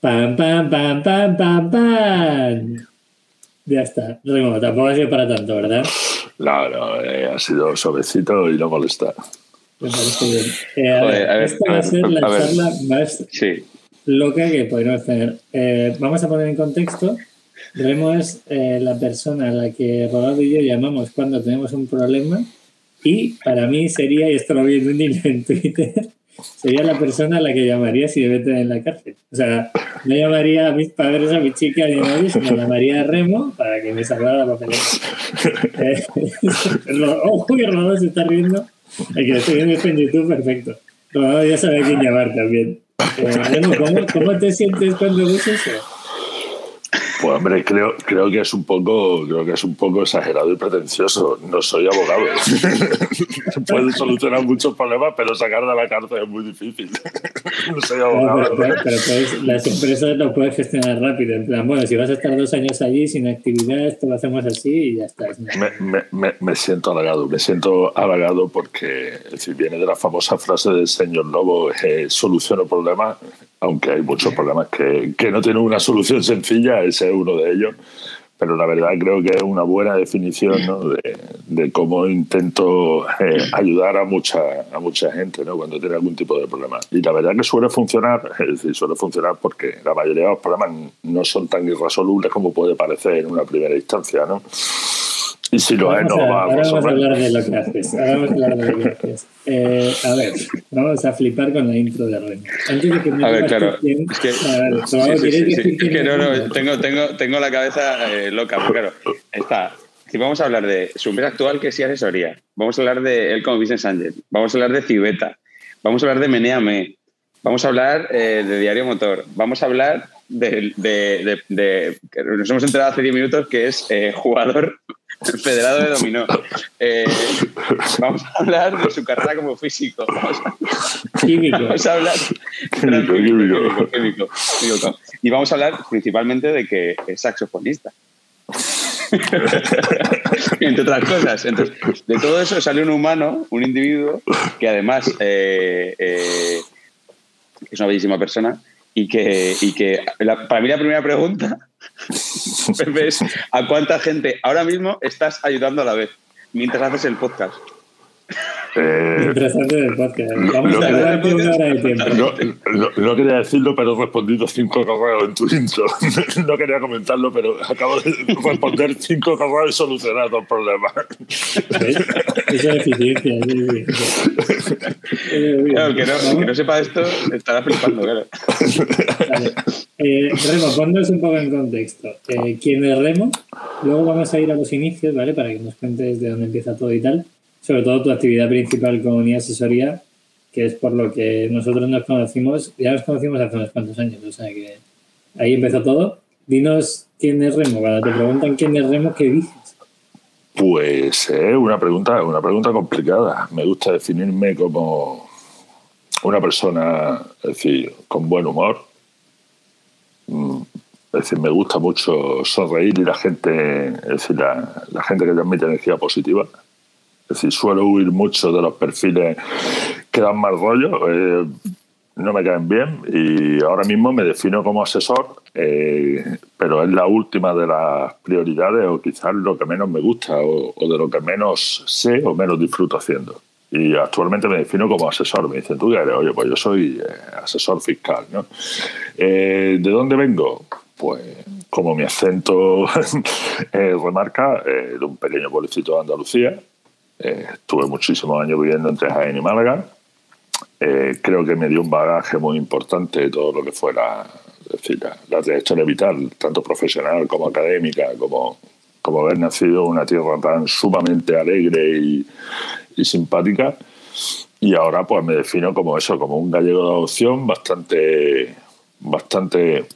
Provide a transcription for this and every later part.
Pam, pam, pam, pam, pam, pam. Ya está. Remo, tampoco ha sido para tanto, ¿verdad? No, no, eh, ha sido suavecito y no molesta. Me parece bien. Eh, a ver, Joder, a ver, esta a va a ser la a ver. charla más Sí. loca que podemos tener. Eh, vamos a poner en contexto. Remo es la persona a la que Rodado y yo llamamos cuando tenemos un problema y para mí sería, y esto lo vi en un hilo en Twitter, sería la persona a la que llamaría si me meten en la cárcel. O sea, no llamaría a mis padres, a mi chica ni a nadie, sino llamaría a Remo para que me salvara la papeleta. Eh, Ojo que Rodado se está riendo. El que lo estoy viendo esto en YouTube, perfecto. Rodado ya sabe a quién llamar también. Eh, Remo, ¿cómo, ¿cómo te sientes cuando ves eso? Pues hombre, creo, creo que es un poco, creo que es un poco exagerado y pretencioso. No soy abogado. Puede solucionar muchos problemas, pero sacar de la cárcel es muy difícil. No soy abogado. pero, pero- pero puedes- las empresas lo puedes gestionar rápido. En plan, bueno, si vas a estar dos años allí sin actividad, esto lo hacemos así y ya está. Me, me- me- me siento halagado, me siento halagado porque es decir, viene de la famosa frase del señor Lobo, eh, soluciono problemas, aunque hay muchos problemas que, que no tienen una solución sencilla, ese uno de ellos, pero la verdad creo que es una buena definición de cómo intento eh, ayudar a mucha, a mucha gente ¿no? cuando tiene algún tipo de problema. Y la verdad que suele funcionar, es decir, suele funcionar porque la mayoría de los problemas no son tan irresolubles como puede parecer en una primera instancia, ¿no? Y si lo es, Vamos no vamos a hablar de lo que haces. Ahora vamos a hablar de lo que haces. Eh, a ver, vamos a flipar con la intro de Remo. Antes de que me A ver, digas claro. Es que, ver, sí, sí, sí, ¿quieres sí. decir Es es no, no, tengo, tengo, tengo la cabeza eh, loca, porque claro, está. Si vamos a hablar de su empresa actual, que sí asesoría. Vamos a hablar de él como business angel. Vamos a hablar de Cibeta. Vamos a hablar de Meneame. Vamos a hablar eh, de Diario Motor. Vamos a hablar de, de- de- de- que nos hemos enterado hace 10 minutos que es eh, jugador federado de dominó. Eh, vamos a hablar de su carrera como físico. Vamos a, Químico. Vamos a hablar. Químico, químico. Químico, químico. Y vamos a hablar principalmente de que es saxofonista. Entre otras cosas. Entonces, de todo eso sale un humano, un individuo, que además eh, eh, es una bellísima persona y que, y que la- para mí la primera pregunta ¿a cuánta gente ahora mismo estás ayudando a la vez mientras haces el podcast? Eh, Interesante del podcast. Vamos Lo a que- darte una hora de tiempo. no, no- no quería decirlo, pero he respondido cinco correos en tu intro. No quería comentarlo, pero acabo de responder cinco correos y solucionar dos problemas. ¿Ves? Eso es eficiencia. Eh. Claro, no, que no sepa esto estará flipando, claro. Vale. Eh, Remo, ponnos un poco en contexto. Eh, ¿Quién es Remo? Luego vamos a ir a los inicios, ¿vale? Para que nos cuentes de dónde empieza todo y tal. Sobre todo tu actividad principal con I Asesoría, que es por lo que nosotros nos conocimos. Ya nos conocimos hace unos cuantos años, o sea que ahí empezó todo. Dinos quién es Remo. Cuando te preguntan quién es Remo, ¿qué dices? Pues es una pregunta, una pregunta complicada. Me gusta definirme como una persona, es decir, con buen humor. Mm, Es decir, me gusta mucho sonreír y la gente, es decir, la, la gente que transmite energía positiva. Es decir, suelo huir mucho de los perfiles que dan mal rollo, eh, no me caen bien y ahora mismo me defino como asesor, eh, pero es la última de las prioridades o quizás lo que menos me gusta o, de lo que menos sé o menos disfruto haciendo. Y actualmente me defino como asesor. Me dicen, ¿tú qué eres? Oye, pues yo soy eh, asesor fiscal. ¿no? ¿De dónde vengo? Pues como mi acento remarca, de un pequeño pueblecito de Andalucía. Eh, estuve muchísimos años viviendo entre Jaén y Málaga. Eh, creo que me dio un bagaje muy importante de todo lo que fuera la trayectoria vital, tanto profesional como académica, como, como haber nacido en una tierra tan sumamente alegre y, y simpática. Y ahora pues me defino como eso, como un gallego de adopción bastante, bastante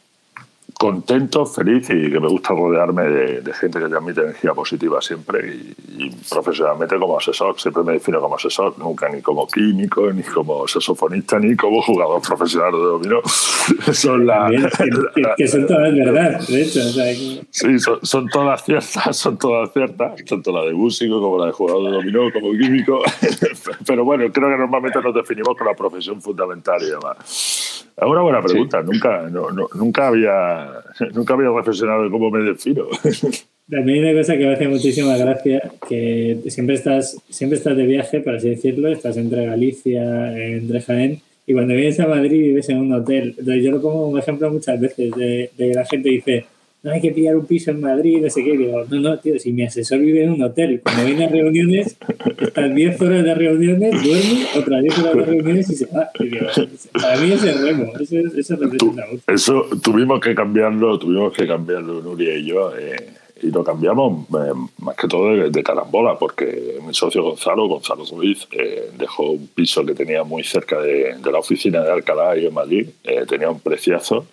contento, feliz y que me gusta rodearme de, de gente que transmite energía positiva siempre y, y, profesionalmente como asesor. Siempre me defino como asesor, nunca ni como químico, ni como saxofonista, ni como jugador profesional de dominó. son la, Bien, que, son todas verdad, de hecho. O sea, que- Sí, son, son todas ciertas, son todas ciertas, tanto la de músico como la de jugador de dominó, como químico. Pero bueno, creo que normalmente nos definimos con la profesión fundamental y demás. Es una buena pregunta. Nunca, nunca, había, nunca había reflexionado de cómo me defino. También hay una cosa que me hace muchísima gracia, que siempre estás, siempre estás de viaje, por así decirlo, estás entre Galicia, entre Jaén, y cuando vienes a Madrid vives en un hotel. Entonces yo lo pongo como ejemplo muchas veces, de, de la gente dice, no hay que pillar un piso en Madrid, no sé qué. Digo, no, no, tío, si mi asesor vive en un hotel, cuando viene a reuniones, están 10 horas de reuniones, duerme, otras 10 horas de reuniones y se va. Y digo, para mí es el remo, eso, eso representa mucho. Eso tuvimos que cambiarlo, tuvimos que cambiarlo Nuria y yo. Eh, y lo cambiamos eh, más que todo de, carambola, porque mi socio Gonzalo, Gonzalo Ruiz, eh, dejó un piso que tenía muy cerca de, de la oficina de Alcalá y en Madrid, tenía un preciazo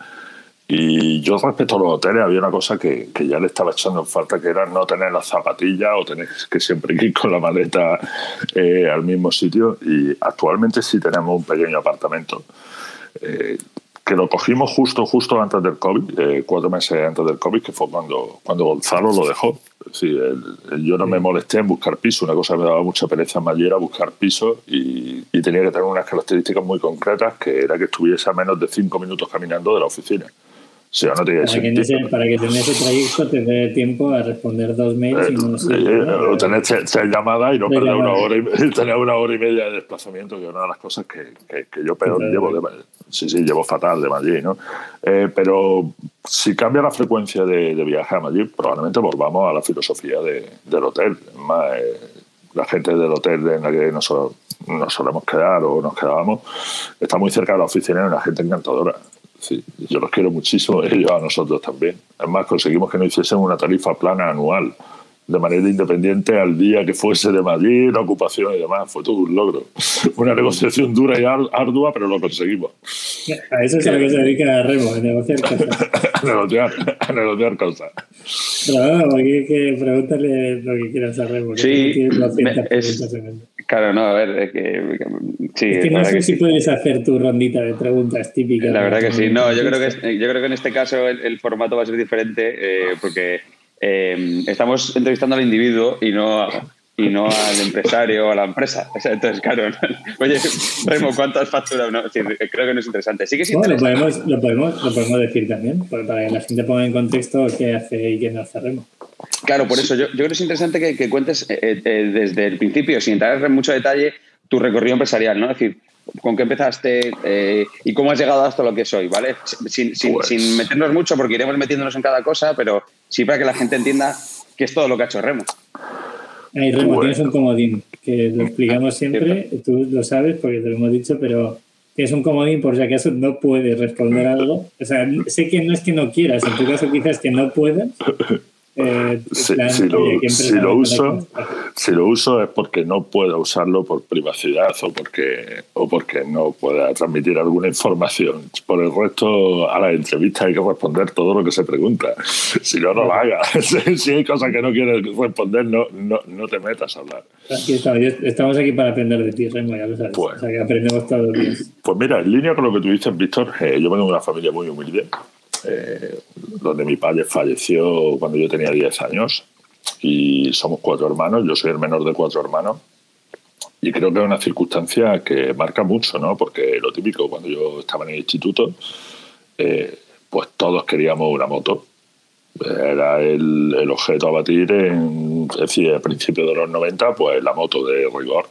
y yo respecto a los hoteles había una cosa que, que, ya le estaba echando en falta, que era no tener las zapatillas o tener que siempre ir con la maleta eh, al mismo sitio. Y actualmente sí tenemos un pequeño apartamento eh, que lo cogimos justo justo antes del COVID, eh, cuatro meses antes del COVID, que fue cuando, cuando Gonzalo lo dejó. yo no me molesté en buscar piso, una cosa que me daba mucha pereza en Madrid era buscar piso y, y tenía que tener unas características muy concretas, que era que estuviese a menos de cinco minutos caminando de la oficina para, que ese, para que en ese trayecto te dé tiempo a responder dos mails y no sé, eh, o tener seis llamadas y no perder una hora y, tener una hora y media de desplazamiento, que es una de las cosas que, que, yo peor llevo de, sí, sí, llevo fatal de Madrid, ¿no? Eh, pero si cambia la frecuencia de, de, viaje a Madrid, probablemente volvamos a la filosofía de, del hotel. Más, eh, la gente del hotel en la que nos, nos solemos quedar o nos quedábamos está muy cerca de la oficina y una gente encantadora. Sí, yo los quiero muchísimo, ellos a nosotros también. Además, conseguimos que no hiciesen una tarifa plana anual, de manera independiente al día que fuese de Madrid, la ocupación y demás. Fue todo un logro. Una negociación dura y ardua, pero lo conseguimos. A eso es a lo que se dedica a Remo, a negociar cosas. a, negociar, a negociar cosas. Pero bueno, hay que preguntarle lo que quieras a Remo. Sí, es, Claro, no, a ver, es que, sí, es que no sé si puedes hacer tu rondita de preguntas típicas. La verdad que sí, no, yo creo que, yo creo que en este caso el, formato va a ser diferente eh, porque eh, estamos entrevistando al individuo y no, y no al empresario o a la empresa. Entonces, claro, oye, Remo, ¿cuánto has facturado? No, creo que no es interesante. Sí que es Lo, podemos, lo, podemos, lo podemos decir también, para que la gente ponga en contexto qué hace y qué no hace Remo. Claro, por eso yo, yo creo que es interesante que, cuentes eh, eh, desde el principio, sin entrar en mucho detalle, tu recorrido empresarial, ¿no? Es decir, con qué empezaste eh, y cómo has llegado hasta lo que soy, ¿vale? Sin, sin, pues sin, meternos mucho, porque iremos metiéndonos en cada cosa, pero sí para que la gente entienda qué es todo lo que ha hecho Remo. Ahí, Remo, tienes un comodín, que lo explicamos siempre, tú lo sabes porque te lo hemos dicho, pero tienes un comodín por si acaso no puedes responder algo. O sea, sé que no es que no quieras, en tu caso quizás que no puedas, eh, si, lo, uso, si lo uso es porque no puedo usarlo por privacidad o porque, o porque no pueda transmitir alguna información. Por el resto, a la entrevista hay que responder todo lo que se pregunta. Si no, no lo haga. si hay cosas que no quieres responder, no, no, te metas a hablar. estamos. aquí para aprender de ti, Remo, ya lo sabes. Pues, o sea, que aprendemos todos los días. Pues mira, en línea con lo que tú dices, Víctor, eh, yo vengo de una familia muy humilde eh, donde mi padre falleció cuando yo tenía 10 años y somos cuatro hermanos, yo soy el menor de cuatro hermanos y creo que es una circunstancia que marca mucho, ¿no? Porque lo típico, cuando yo estaba en el instituto, eh, pues todos queríamos una moto. Era el, el objeto a batir en, es decir, a principios de los 90, pues la moto de rigor.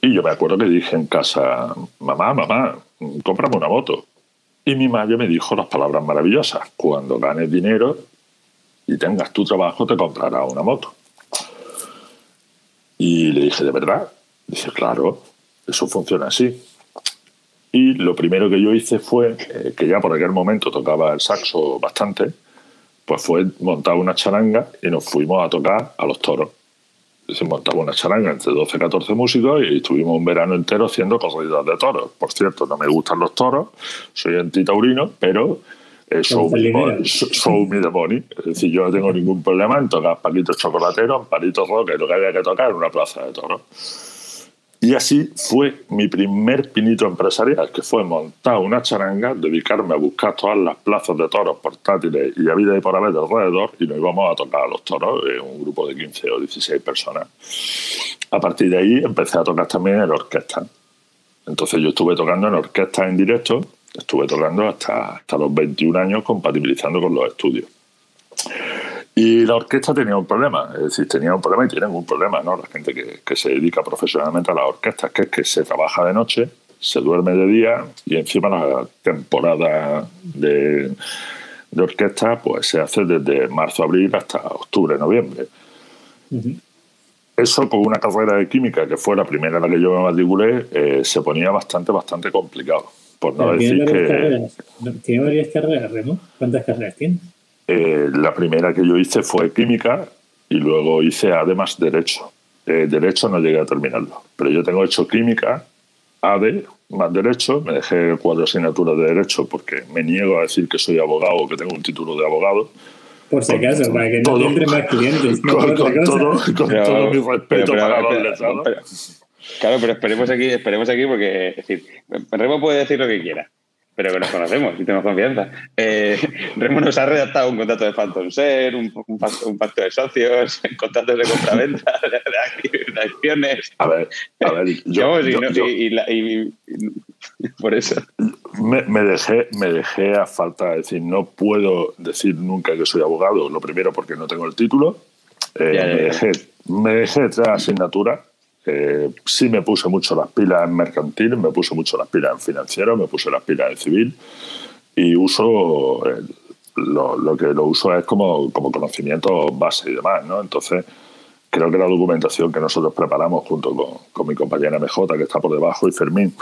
Y yo me acuerdo que dije en casa, mamá, mamá, cómprame una moto. Y mi madre me dijo las palabras maravillosas, cuando ganes dinero y tengas tu trabajo te comprará una moto. Y le dije, ¿de verdad? Dice, claro, eso funciona así. Y lo primero que yo hice fue, eh, que ya por aquel momento tocaba el saxo bastante, pues fue montar una charanga y nos fuimos a tocar a los toros se montaba una charanga entre 12 y 14 músicos y estuvimos un verano entero haciendo corridas de toros. Por cierto, no me gustan los toros, soy antitaurino, pero eh, show, me, show me the money. Es decir, yo no tengo ningún problema en tocar palitos chocolateros, palitos rock, lo que haya que tocar en una plaza de toros. Y así fue mi primer pinito empresarial, que fue montar una charanga, dedicarme a buscar todas las plazas de toros portátiles y a vida y por haber alrededor, y nos íbamos a tocar a los toros, un grupo de 15 o 16 personas. A partir de ahí empecé a tocar también en orquesta. Entonces yo estuve tocando en orquesta en directo Estuve tocando hasta, hasta los 21 años compatibilizando con los estudios. Y la orquesta tenía un problema, es decir, tenía un problema y tienen un problema, ¿no? La gente que, que se dedica profesionalmente a la orquesta, que es que se trabaja de noche, se duerme de día y encima la temporada de, de orquesta pues se hace desde marzo, abril hasta octubre, noviembre. Eso con una carrera de química, que fue la primera en la que yo me matriculé, eh, se ponía bastante, bastante complicado. Por no decir que... ¿Tiene varias carreras, Remo? ¿Cuántas carreras tiene? Eh, la primera que yo hice fue química y luego hice además derecho. Eh, derecho no llegué a terminarlo, pero yo tengo hecho química, ADE, más derecho, me dejé cuatro asignaturas de derecho porque me niego a decir que soy abogado o que tengo un título de abogado. Por si acaso, para que no entre más clientes. con, todo, todo, mi respeto para los letrados. Claro, pero esperemos aquí, esperemos aquí porque es decir, Remo puede decir lo que quiera pero que nos conocemos y tenemos confianza. Eh, Remo nos ha redactado un contrato de Phantom Ser, un, un, pacto de socios, contratos de compraventa, de, acciones. A ver, a ver, yo, y, por eso. Me, me, dejé, me dejé a falta, de decir, no puedo decir nunca que soy abogado, lo primero porque no tengo el título, eh, me, dejé, me dejé tres asignaturas eh, sí me puse mucho las pilas en mercantil, me puse mucho las pilas en financiero, me puse las pilas en civil y uso lo, que lo uso es como, como conocimiento base y demás, ¿no? Entonces creo que la documentación que nosotros preparamos junto con, con mi compañera MJ que está por debajo y Fermín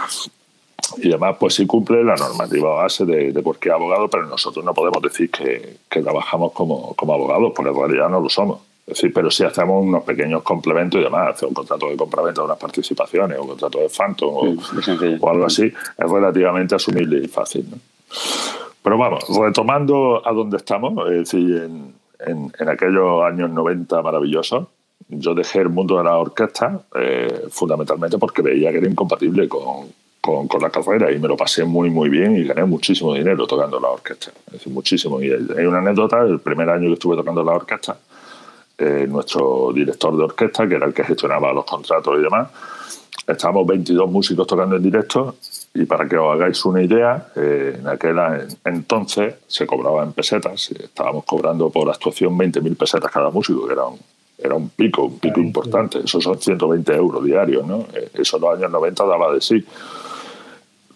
y demás, pues sí cumple la normativa base de, de qué abogado, pero nosotros no podemos decir que, que trabajamos como, como abogados, porque en realidad no lo somos. Sí, pero si hacemos unos pequeños complementos y demás, hacer un contrato de compraventa de unas participaciones o un contrato de Phantom o, algo así, es relativamente asumible y fácil. Pero vamos, retomando a donde estamos, es decir, en, en, aquellos años 90 maravillosos, yo dejé el mundo de la orquesta eh, fundamentalmente porque veía que era incompatible con, con, con, la carrera y me lo pasé muy, muy bien y gané muchísimo dinero tocando la orquesta. Es decir, muchísimo. Y hay una anécdota, el primer año que estuve tocando la orquesta, eh, nuestro director de orquesta, que era el que gestionaba los contratos y demás. Estábamos 22 músicos tocando en directo y para que os hagáis una idea, eh, en aquel entonces se cobraba en pesetas, estábamos cobrando por actuación 20.000 pesetas cada músico, que era un, era un pico, un pico importante, eso son 120 euros diarios, ¿no? Eh, eso en los años 90 daba de sí.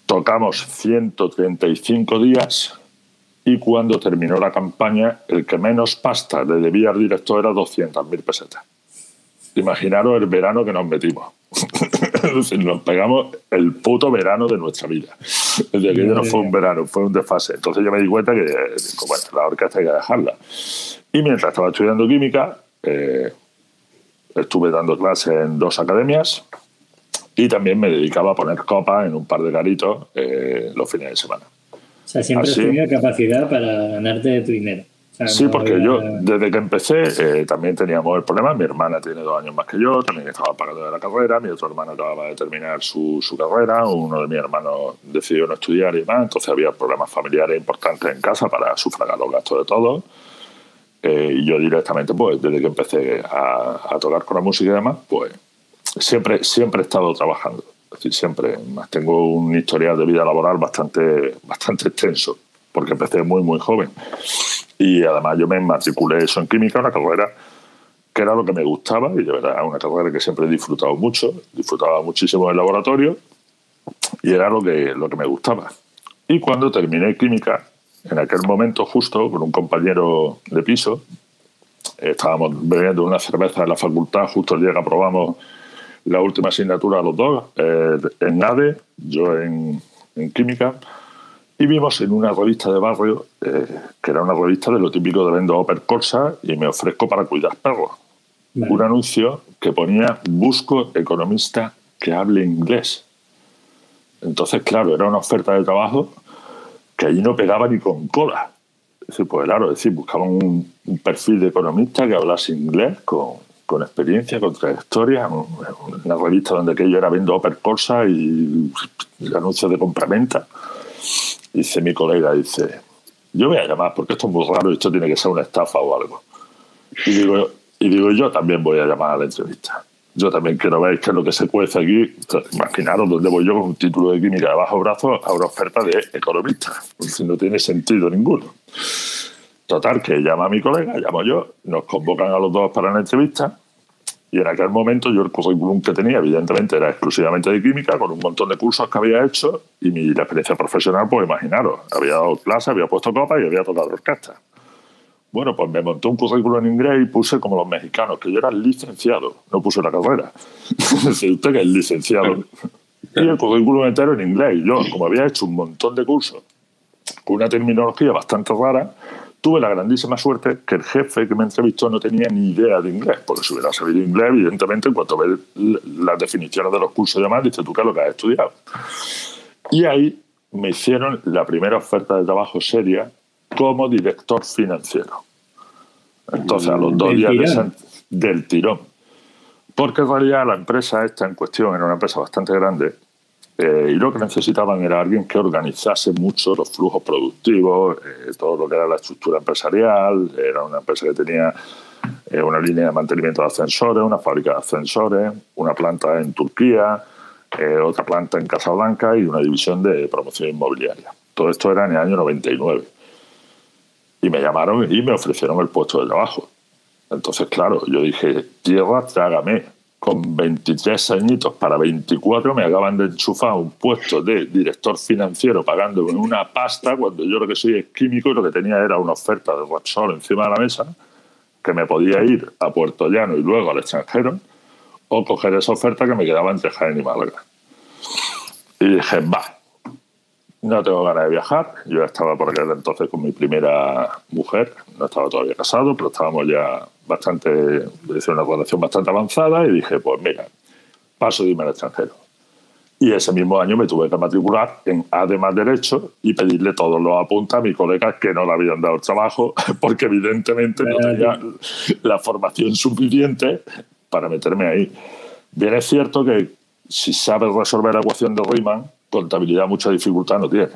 Tocamos 135 días y cuando terminó la campaña, el que menos pasta le debía al director era 200.000 pesetas. Imaginaros el verano que nos metimos. nos pegamos el puto verano de nuestra vida. Desde aquello no fue un verano, fue un desfase. Entonces yo me di cuenta que bueno, la orquesta hay que dejarla. Y mientras estaba estudiando química, eh, estuve dando clases en dos academias y también me dedicaba a poner copas en un par de garitos eh, los fines de semana. O sea, siempre has tenido capacidad para ganarte tu dinero. sí, porque yo desde que empecé eh, también teníamos el problema. Mi hermana tiene dos años más que yo, también estaba pagando de la carrera. Mi otro hermano acababa de terminar su, su carrera. Uno de mis hermanos decidió no estudiar y demás. Entonces había problemas familiares importantes en casa para sufragar los gastos de todos. Eh, y yo directamente, pues desde que empecé a, a tocar con la música y demás, pues siempre, siempre he estado trabajando siempre más tengo un historial de vida laboral bastante, bastante extenso, porque empecé muy, muy joven. Y además yo me matriculé eso en química, una carrera que era lo que me gustaba y de verdad una carrera que siempre he disfrutado mucho, disfrutaba muchísimo del laboratorio y era lo que, lo que me gustaba. Y cuando terminé química, en aquel momento justo con un compañero de piso, estábamos bebiendo una cerveza en la facultad justo el día que aprobamos la última asignatura a los dos, eh, en ADE, yo en, química, y vimos en una revista de barrio, eh, que era una revista de lo típico de vendo Oper Corsa, y me ofrezco para cuidar perros. Un anuncio que ponía busco economista que hable inglés. Entonces, claro, era una oferta de trabajo que allí no pegaba ni con cola. Es decir, pues claro, es decir, buscaban un, un perfil de economista que hablase inglés con, con experiencia, con trayectoria, una revista donde aquello era viendo Oper Corsa y anuncios de compraventa. Dice mi colega, dice, yo voy a llamar porque esto es muy raro y esto tiene que ser una estafa o algo. Y digo, y digo yo también voy a llamar a la entrevista. yo también quiero ver qué es lo que se cuece aquí. Imaginaros dónde voy yo con un título de química de bajo brazo a una oferta de economista. No tiene sentido ninguno. Total, que llama a mi colega, llamo yo, nos convocan a los dos para la entrevista. Y en aquel momento yo el currículum que tenía, evidentemente, era exclusivamente de química, con un montón de cursos que había hecho. Y mi experiencia profesional, pues imaginaros, había dado clases, había puesto copas y había tocado orquesta. Bueno, pues me monté un currículum en inglés y puse como los mexicanos, que yo era licenciado, no puse la carrera. si usted que es licenciado. Y el currículum entero en inglés. Y yo, como había hecho un montón de cursos con una terminología bastante rara, tuve la grandísima suerte que el jefe que me entrevistó no tenía ni idea de inglés, porque si hubiera sabido inglés, evidentemente, en cuanto ve las definiciones de los cursos y demás, dice, ¿tú qué es lo que has estudiado? Y ahí me hicieron la primera oferta de trabajo seria como director financiero. Entonces, a los dos días del tirón. Porque en realidad la empresa esta en cuestión era una empresa bastante grande eh, y lo que necesitaban era alguien que organizase mucho los flujos productivos, eh, todo lo que era la estructura empresarial. Era una empresa que tenía eh, una línea de mantenimiento de ascensores, una fábrica de ascensores, una planta en Turquía, otra planta en Casablanca y una división de promoción inmobiliaria. Todo esto era en el año 99. Y me llamaron y me ofrecieron el puesto de trabajo. Entonces, claro, yo dije, tierra, trágame. Con 23 añitos para 24 me acaban de enchufar un puesto de director financiero pagándome una pasta cuando yo lo que soy es químico y lo que tenía era una oferta de Repsol encima de la mesa que me podía ir a Puerto Llano y luego al extranjero o coger esa oferta que me quedaba entre Jaén y Málaga. Y dije, va, no tengo ganas de viajar. Yo estaba por aquel entonces con mi primera mujer. No estaba todavía casado, pero estábamos ya bastante, una relación bastante avanzada. Y dije, pues mira, paso de irme al extranjero. Y ese mismo año me tuve que matricular en Además Derecho y pedirle todos los apuntes a mis colegas que no le habían dado trabajo, porque evidentemente no tenía la formación suficiente para meterme ahí. Bien es cierto que si sabes resolver la ecuación de Riemann, contabilidad mucha dificultad no tiene.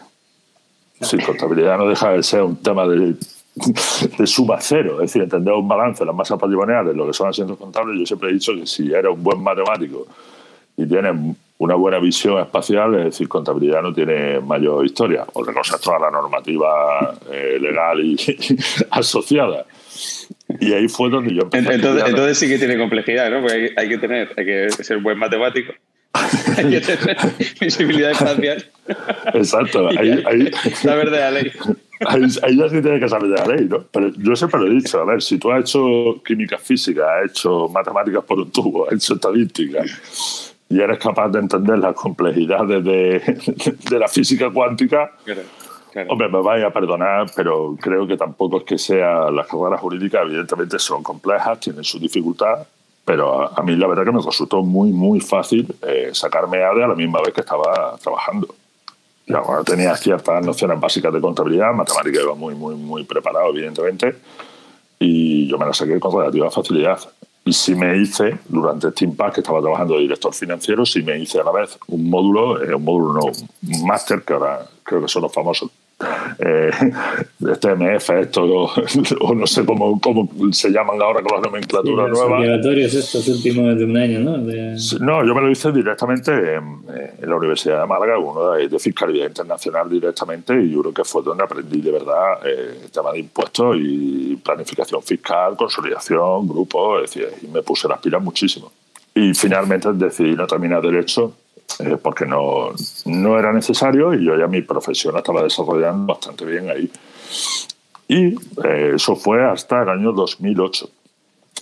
Sí, contabilidad no deja de ser un tema de, de suma cero, es decir, entender un balance, las masas patrimoniales, lo que son asientos contables. Yo siempre he dicho que si eres un buen matemático y tienes una buena visión espacial, es decir, contabilidad no tiene mayor historia. Otra cosa es toda la normativa eh, legal y, asociada. Y ahí fue donde yo empecé. Entonces, entonces sí que tiene complejidad, ¿no? Porque hay, hay, que tener, hay que ser buen matemático hay que tener visibilidad espacial. Exacto. Ahí, ahí, de la ley. Ahí, ya sí tienes que saber de la ley, ¿no? Pero yo siempre lo he dicho, a ver, si tú has hecho química física, has hecho matemáticas por un tubo, has hecho estadística y eres capaz de entender las complejidades de, de la física cuántica, Hombre, me vaya a perdonar, pero creo que tampoco es que sea las carreras jurídicas, evidentemente son complejas, tienen su dificultad, pero a, mí la verdad que me resultó muy, muy fácil eh, sacarme ADE a la misma vez que estaba trabajando. Ya, bueno, tenía ciertas nociones básicas de contabilidad, matemática iba muy, muy, muy preparado, evidentemente, y yo me la saqué con relativa facilidad. Y sí me hice, durante este impact que estaba trabajando de director financiero, sí me hice a la vez un módulo, eh, un módulo no, un máster, que ahora creo que son los famosos eh, este MF, esto, o, no sé cómo, cómo, se llaman ahora con la nomenclatura sí, nueva. obligatorios estos últimos de un año, ¿no? No, yo me lo hice directamente en, la Universidad de Málaga, uno de, de, Fiscalía Internacional directamente, y yo creo que fue donde aprendí de verdad eh, el tema de impuestos y planificación fiscal, consolidación, grupo, es decir, y me puse las pilas muchísimo. Y finalmente decidí no terminar Derecho eh, porque no, no era necesario y yo ya mi profesión estaba desarrollando bastante bien ahí. Y eh, eso fue hasta el año 2008.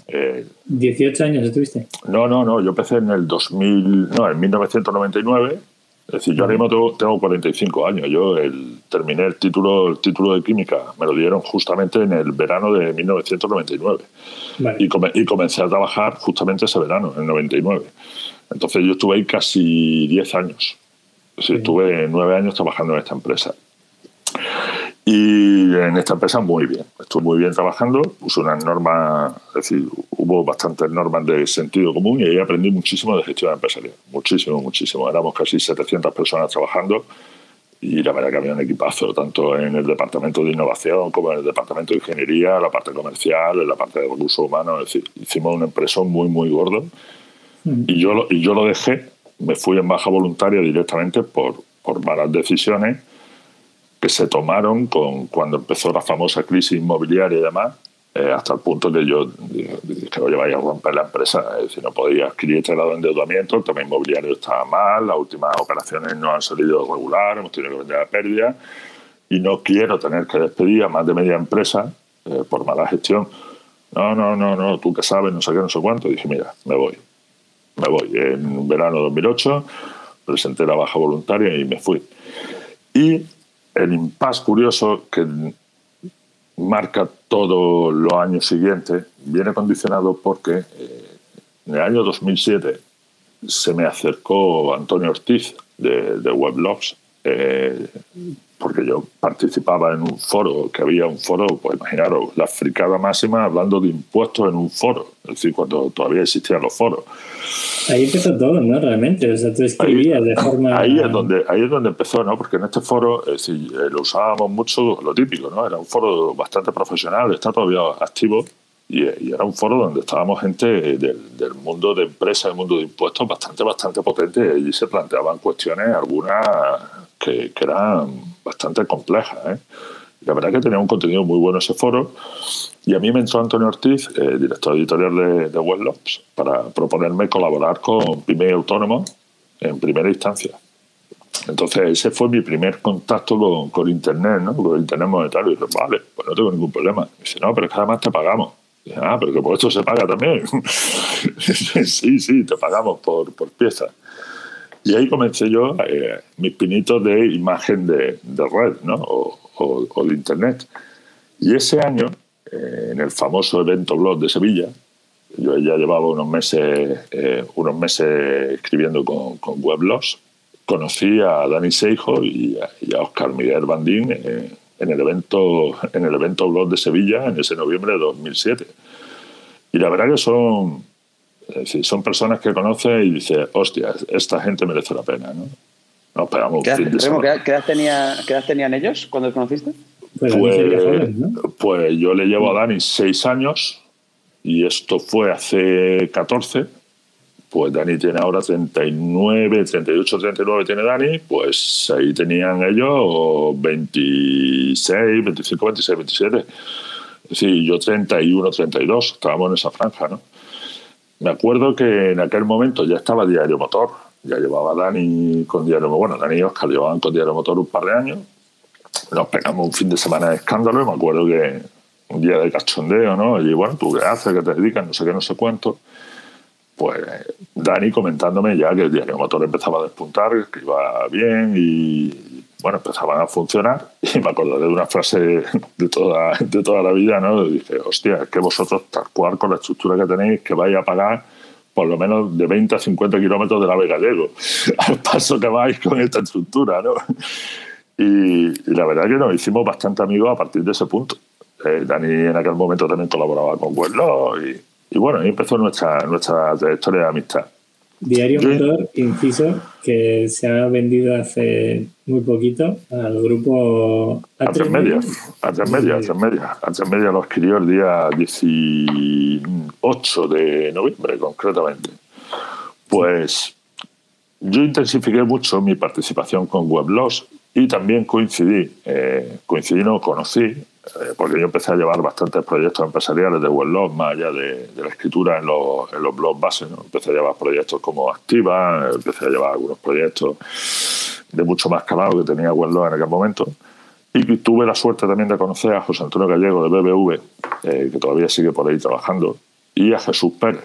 Eh, ¿18 años estuviste? No, no, no, yo empecé en el 2000, no, en 1999. Es decir, yo ahora mismo tengo, 45 años. Yo el, terminé el título, el título de química, me lo dieron justamente en el verano de 1999. Y, y comencé a trabajar justamente ese verano, en el 99. Entonces yo estuve ahí casi 10 años. Estuve nueve años trabajando en esta empresa. Y en esta empresa muy bien. Estuve muy bien trabajando. Puse unas normas, es decir, hubo bastantes normas de sentido común y ahí aprendí muchísimo de gestión empresarial. Muchísimo, muchísimo. Éramos casi 700 personas trabajando y la verdad que había un equipazo, tanto en el departamento de innovación como en el departamento de ingeniería, la parte comercial, la parte de recursos humanos. Es decir, hicimos una empresa muy, muy gordo Y yo, lo, y yo lo dejé, me fui en baja voluntaria directamente por, por malas decisiones que se tomaron con, cuando empezó la famosa crisis inmobiliaria y demás, eh, hasta el punto de yo dije, que oye, vaya a romper la empresa, si no podía adquirir este grado de endeudamiento, el tema inmobiliario estaba mal, las últimas operaciones no han salido regular, hemos tenido que vender a pérdida y no quiero tener que despedir a más de media empresa eh, por mala gestión. No, no, no, no, tú que sabes, no sé qué, no sé cuánto. Dije, mira, me voy. Me voy. En verano de 2008 presenté la baja voluntaria y me fui. Y el impasse curioso que marca todos los años siguientes, viene condicionado porque eh, en el año 2007 se me acercó Antonio Ortiz de, de Weblogs, eh, porque yo participaba en un foro, que había un foro, pues imaginaros, la fricada máxima hablando de impuestos en un foro, es decir, cuando todavía existían los foros. Ahí empezó todo, ¿no? Realmente, o sea, tú escribías de forma... Ahí es, donde, ahí es donde empezó, ¿no? Porque en este foro, es decir, eh, lo usábamos mucho, lo típico, ¿no? Era un foro bastante profesional, está todavía activo, y, era un foro donde estábamos gente del, del mundo de empresas, del mundo de impuestos, bastante, bastante potente, y se planteaban cuestiones, algunas que, que eran bastante complejas, ¿eh? La verdad que tenía un contenido muy bueno ese foro. Y a mí me entró Antonio Ortiz, eh, director editorial de, de Weblogs, para proponerme colaborar con Pyme Autónomo en primera instancia. Entonces, ese fue mi primer contacto con, con Internet, ¿no? con Internet monetario. Y dije, vale, pues no tengo ningún problema. Y dice, no, pero es que además te pagamos. Y ah, pero que por esto se paga también. sí, sí, te pagamos por, por pieza. Y ahí comencé yo eh, mis pinitos de imagen de, de red, ¿no? O, o, de Internet. Y ese año, eh, en el famoso evento blog de Sevilla, yo ya llevaba unos meses, eh, unos meses escribiendo con, con weblogs, conocí a Dani Seijo y a, Oscar Miguel Bandín eh, en, el evento, en el evento blog de Sevilla en ese noviembre de 2007. Y la verdad que son, son personas que conoces y dices, hostia, esta gente merece la pena. ¿no? Nos pegamos ¿Qué, edad, tenía, ¿Qué, edad tenían ellos cuando los conociste? Pues, pues, yo le llevo a Dani seis años y esto fue hace 14. Pues Dani tiene ahora 39, 38, 39 tiene Dani, pues ahí tenían ellos 26, 25, 26, 27. Sí, yo 31, 32, estábamos en esa franja, ¿no? Me acuerdo que en aquel momento ya estaba Diario Motor, ya llevaba Dani con Diario Bueno, Dani y Oscar llevaban con Diario Motor un par de años. Nos pegamos un fin de semana de escándalo y me acuerdo que un día de cachondeo, ¿no? Y bueno, ¿tú qué haces? ¿Qué te dedicas? No sé qué, no sé cuánto. Pues Dani comentándome ya que el Diario Motor empezaba a despuntar, que iba bien y bueno, empezaban a funcionar. Y me acordaré de una frase de toda, de toda la vida, ¿no? Dije, hostia, es que vosotros, tal cual con la estructura que tenéis, que vais a pagar por lo menos de 20 a 50 kilómetros de Ave Gallego, al paso que vais con esta estructura, ¿no? Y, la verdad es que nos hicimos bastante amigos a partir de ese punto. Eh, Dani en aquel momento también colaboraba con Huello y, y, bueno, ahí empezó nuestra, nuestra trayectoria de amistad. Diario Motor, inciso, que se ha vendido hace muy poquito al grupo a tres media. A tres media, a tres media. A tres media lo adquirió el día 18 de noviembre, concretamente. Pues yo intensifiqué mucho mi participación con Weblogs y también coincidí, eh, coincidí, no conocí porque yo empecé a llevar bastantes proyectos empresariales de weblog, más allá de, la escritura en los, en los blogs bases. ¿no? Empecé a llevar proyectos como Activa, empecé a llevar algunos proyectos de mucho más calado que tenía weblog en aquel momento. Y tuve la suerte también de conocer a José Antonio Gallego de BBV, eh, que todavía sigue por ahí trabajando, y a Jesús Pérez,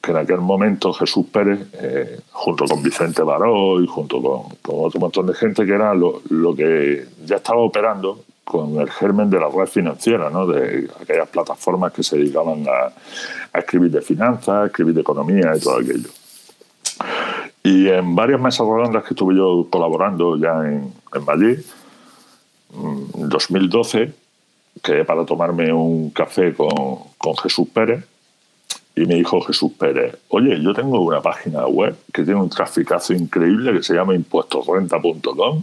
que en aquel momento Jesús Pérez, eh, junto con Vicente Baró y junto con, con, otro montón de gente, que era lo, lo que ya estaba operando con el germen de la red financiera, ¿no? de aquellas plataformas que se dedicaban a, escribir de finanzas, a escribir de economía y todo aquello. Y en varias mesas redondas que estuve yo colaborando ya en, en Madrid, en 2012, que para tomarme un café con, con Jesús Pérez, y me dijo Jesús Pérez, oye, yo tengo una página web que tiene un traficazo increíble que se llama impuestosrenta.com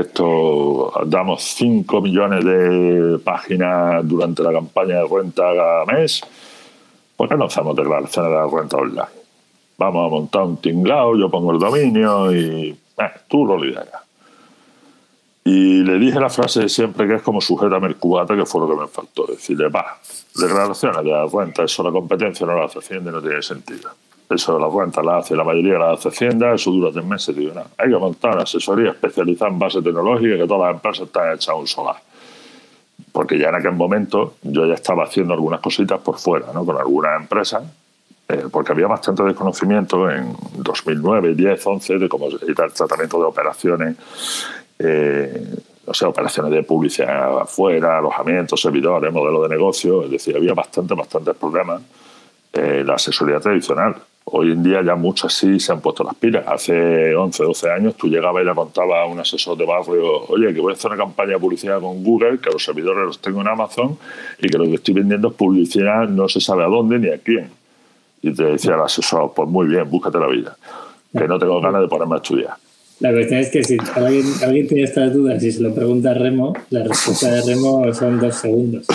esto damos 5 millones de páginas durante la campaña de renta cada mes, ¿por qué no hacemos declaraciones de la renta online? vamos a montar un tinglao, yo pongo el dominio y eh, tú lo lideras. Y le dije la frase de siempre que es como sujeta el que fue lo que me faltó. Decirle, va, declaraciones de la cuenta, eso la competencia no la hace no tiene sentido. Eso de la cuenta la hace la mayoría la hace Hacienda, eso dura tres meses. Digo, no, hay que montar asesoría especializada en base tecnológica que todas las empresas están hechas un solar. Porque ya en aquel momento yo ya estaba haciendo algunas cositas por fuera, ¿no? Con algunas empresas eh, porque había bastante desconocimiento en 2009, 10, 11 de cómo era el tratamiento de operaciones, eh, o sea, operaciones de publicidad afuera, alojamientos, servidores, modelo de negocio, es decir, había bastante, bastantes problemas en la asesoría tradicional. Hoy en día ya muchas sí se han puesto las pilas. Hace 11, 12 años tú llegabas y le contabas a un asesor de barrio, oye, que voy a hacer una campaña de publicidad con Google, que los servidores los tengo en Amazon y que lo que estoy vendiendo es publicidad no se sabe a dónde ni a quién y te decía el asesor, pues muy bien, búscate la vida, que no tengo ganas de ponerme a estudiar. La cuestión es que si alguien, alguien tiene estas dudas y se lo pregunta Remo, la respuesta de Remo son dos segundos,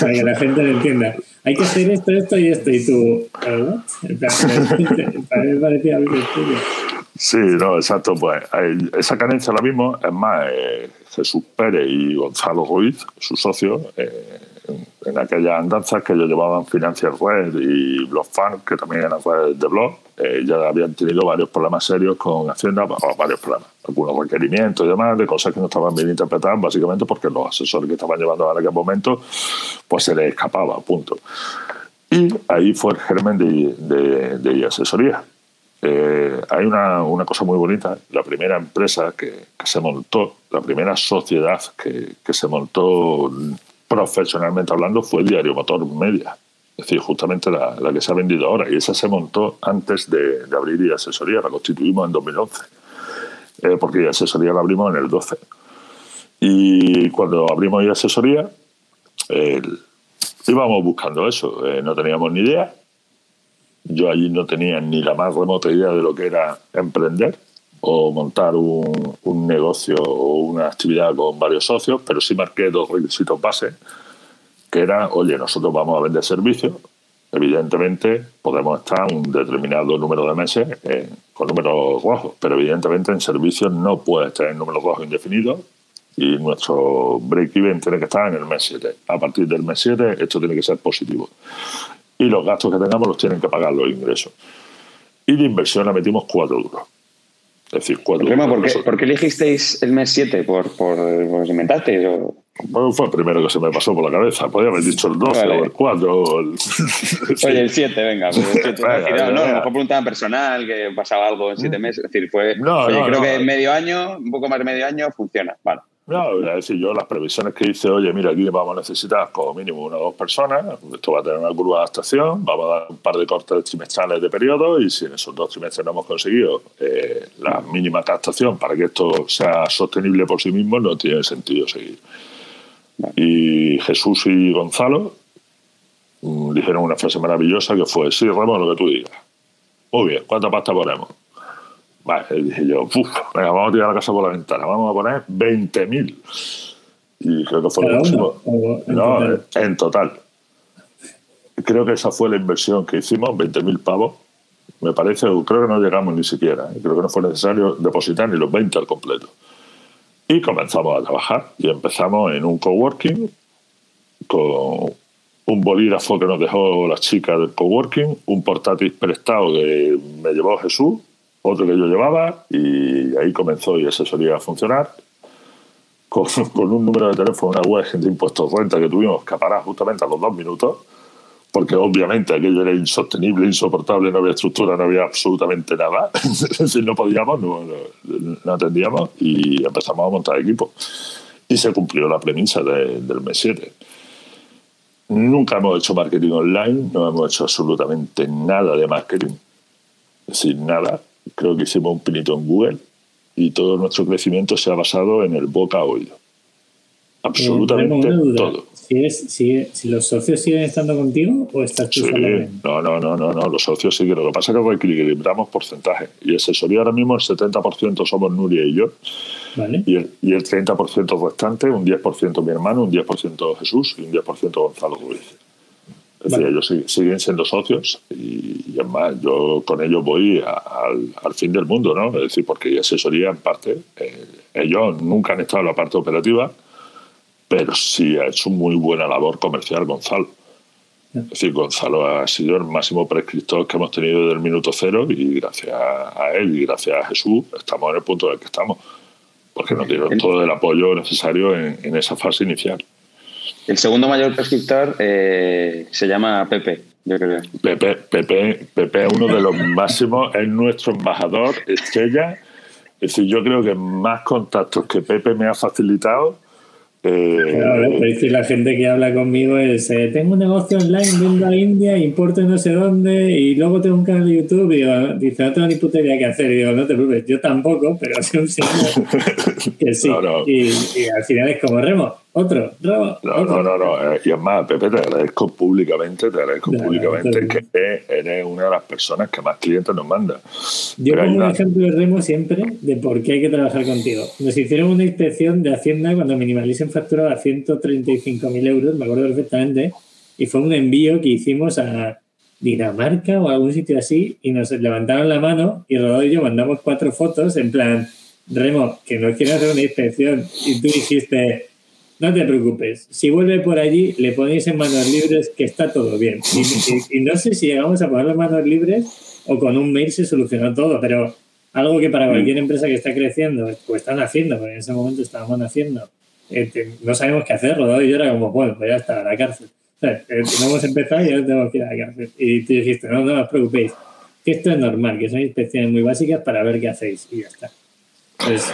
para que la gente lo entienda. Hay que hacer esto, esto y esto, y tú, me parecía Sí, no, exacto. Pues esa carencia ahora mismo, es más, eh, Jesús Pérez y Gonzalo Ruiz, su socio, eh, en aquellas andanzas que ellos llevaban Financial Red y BlogFan, que también eran redes de blog, eh, ya habían tenido varios problemas serios con Hacienda, varios problemas, algunos requerimientos y demás, de cosas que no estaban bien interpretadas, básicamente porque los asesores que estaban llevando en aquel momento, pues se les escapaba, punto. Y ahí fue el germen de, de, asesoría. Eh, hay una, una, cosa muy bonita. La primera empresa que, que se montó, la primera sociedad que, que, se montó profesionalmente hablando, fue Diario Motor Media. Es decir, justamente la, que se ha vendido ahora. Y esa se montó antes de, abrir y asesoría. La constituimos en 2011. Eh, porque y asesoría la abrimos en el 12. Y cuando abrimos y asesoría, íbamos buscando eso. Eh, no teníamos ni idea. Yo allí no tenía ni la más remota idea de lo que era emprender o montar un, negocio o una actividad con varios socios, pero sí marqué dos requisitos base, que era, oye, nosotros vamos a vender servicios, evidentemente podemos estar un determinado número de meses eh, con números rojos, pero evidentemente en servicios no puede estar en números rojos indefinidos y nuestro break-even tiene que estar en el mes 7. A partir del mes 7 esto tiene que ser positivo. Y los gastos que tengamos los tienen que pagar los ingresos. Y de inversión la metimos cuatro duros. Es decir, cuatro. ¿por, qué, elegisteis el mes 7? ¿Por, por, os inventaste? O... Bueno, fue el primero que se me pasó por la cabeza. Podría haber dicho el 12 o el 4. Oye, el 7, venga. Pues el 7. no, a lo mejor preguntaban personal, que pasaba algo en 7 mm. meses. Es decir, fue. No, creo que medio año, un poco más de medio año, funciona. Vale. No, es decir, yo las previsiones que hice, oye, mira, aquí vamos a necesitar como mínimo una o dos personas, esto va a tener una curva de adaptación, vamos a dar un par de cortes trimestrales de periodo y si en esos dos trimestres no hemos conseguido eh, la mínima captación para que esto sea sostenible por sí mismo, no tiene sentido seguir. Y Jesús y Gonzalo mm, dijeron una frase maravillosa que fue, sí, Ramón, lo que tú digas. Muy bien, ¿cuánta pasta ponemos? Vale, dije yo, Uf, venga, vamos a tirar la casa por la ventana, vamos a poner 20.000. Y creo que fue lo máximo. No, en total. Creo que esa fue la inversión que hicimos, 20.000 pavos. Me parece, creo que no llegamos ni siquiera. ¿eh? Creo que no fue necesario depositar ni los 20 al completo. Y comenzamos a trabajar. Y empezamos en un coworking con un bolígrafo que nos dejó la chica del coworking, un portátil prestado que me llevó Jesús otro que yo llevaba y ahí comenzó y asesoría a funcionar. Con, un número de teléfono, una web de impuestos renta que tuvimos que parar justamente a los dos minutos, porque obviamente aquello era insostenible, insoportable, no había estructura, no había absolutamente nada. si no podíamos, no, atendíamos y empezamos a montar equipo. Y se cumplió la premisa del mes 7. Nunca hemos hecho marketing online, no hemos hecho absolutamente nada de marketing, sin nada creo que hicimos un pinito en Google y todo nuestro crecimiento se ha basado en el boca a oído. Absolutamente todo. Si, si, los socios siguen estando contigo o estás tú sí, No, no, no, no, no, los socios siguen. Lo que pasa es que equilibramos porcentaje. Y asesoría ahora mismo el 70% somos Nuria y yo. Vale. Y, el, y el 30% restante, un 10% mi hermano, un 10% Jesús y un 10% Gonzalo Ruiz. Es Es decir, ellos siguen siendo socios y, es más, yo con ellos voy al, fin del mundo, ¿no? Es decir, porque asesoría en parte. Eh, ellos nunca han estado en la parte operativa, pero sí ha hecho muy buena labor comercial Gonzalo. Es decir, Gonzalo ha sido el máximo prescriptor que hemos tenido desde el minuto cero y gracias a él y gracias a Jesús estamos en el punto en el que estamos, porque nos dieron todo el apoyo necesario en, esa fase inicial. El segundo mayor prescriptor eh, se llama Pepe, yo creo. Pepe, Pepe, Pepe es uno de los máximos, es nuestro embajador, estrella. Es decir, yo creo que más contactos que Pepe me ha facilitado eh, pues la gente que habla conmigo es, eh, tengo un negocio online, vendo a India, importo no sé dónde, y luego tengo un canal de YouTube, y digo, dice, no tengo ni puta idea qué hacer, y digo, no te preocupes, yo tampoco, pero es un signo que sí, Y, y, al final es como Remo, otro, no, No, no, no. Eh, y es más, Pepe, te agradezco públicamente, te agradezco públicamente que eres una de las personas que más clientes nos manda. Yo pongo un ejemplo de Remo siempre de por qué hay que trabajar contigo. Nos hicieron una inspección de Hacienda cuando Minimalicen facturaba a 135.000 euros, me acuerdo perfectamente, y fue un envío que hicimos a Dinamarca o algún sitio así, y nos levantaron la mano y Rodolfo y yo mandamos cuatro fotos en plan, Remo, que nos quieren hacer una inspección, y tú dijiste no te preocupes. Si vuelve por allí, le ponéis en manos libres que está todo bien. Y, no sé si llegamos a ponerlo en manos libres o con un mail se solucionó todo, pero algo que para cualquier empresa que está creciendo, pues están haciendo, porque en ese momento estábamos haciendo, eh, no sabemos qué hacer, Rodado y yo era como, bueno, pues ya está, a la cárcel. Eh, no hemos empezado y ahora tenemos que ir a la cárcel. Y tú dijiste, no, no os preocupéis, que esto es normal, que son inspecciones muy básicas para ver qué hacéis y ya está. Entonces,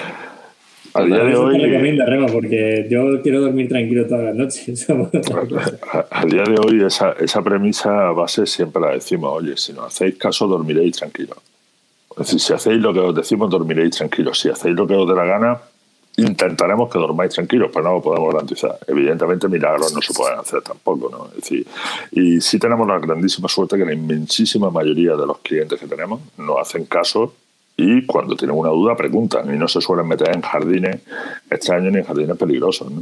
a día de hoy. Te recomiendo, Rema, porque yo quiero dormir tranquilo todas las noches. a, día de hoy, esa, esa premisa base siempre la decimos: oye, si no hacéis caso, dormiréis tranquilo. Es decir, si hacéis lo que os decimos, dormiréis tranquilos. Si hacéis lo que os dé la gana, intentaremos que dormáis tranquilos, pero no lo podemos garantizar. Evidentemente, milagros no se pueden hacer tampoco. ¿no? Es decir, y sí tenemos la grandísima suerte que la inmensísima mayoría de los clientes que tenemos nos hacen caso y cuando tienen una duda preguntan y no se suelen meter en jardines extraños ni en jardines peligrosos.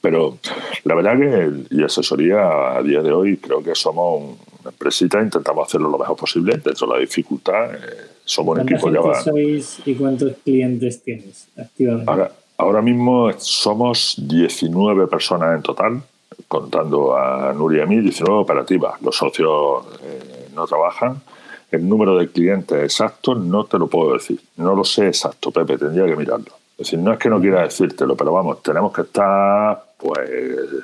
Pero la verdad que y asesoría a día de hoy creo que somos una empresita, intentamos hacerlo lo mejor posible dentro de la dificultad. Eh, somos un equipo ya sois y cuántos clientes tienes activamente? Ahora, ahora mismo somos 19 personas en total, contando a Nuria y a mí, 19 operativas. Los socios eh, no trabajan el número de clientes exacto no te lo puedo decir. No lo sé exacto, Pepe, tendría que mirarlo. Es decir, no es que no quiera decírtelo, pero vamos, tenemos que estar pues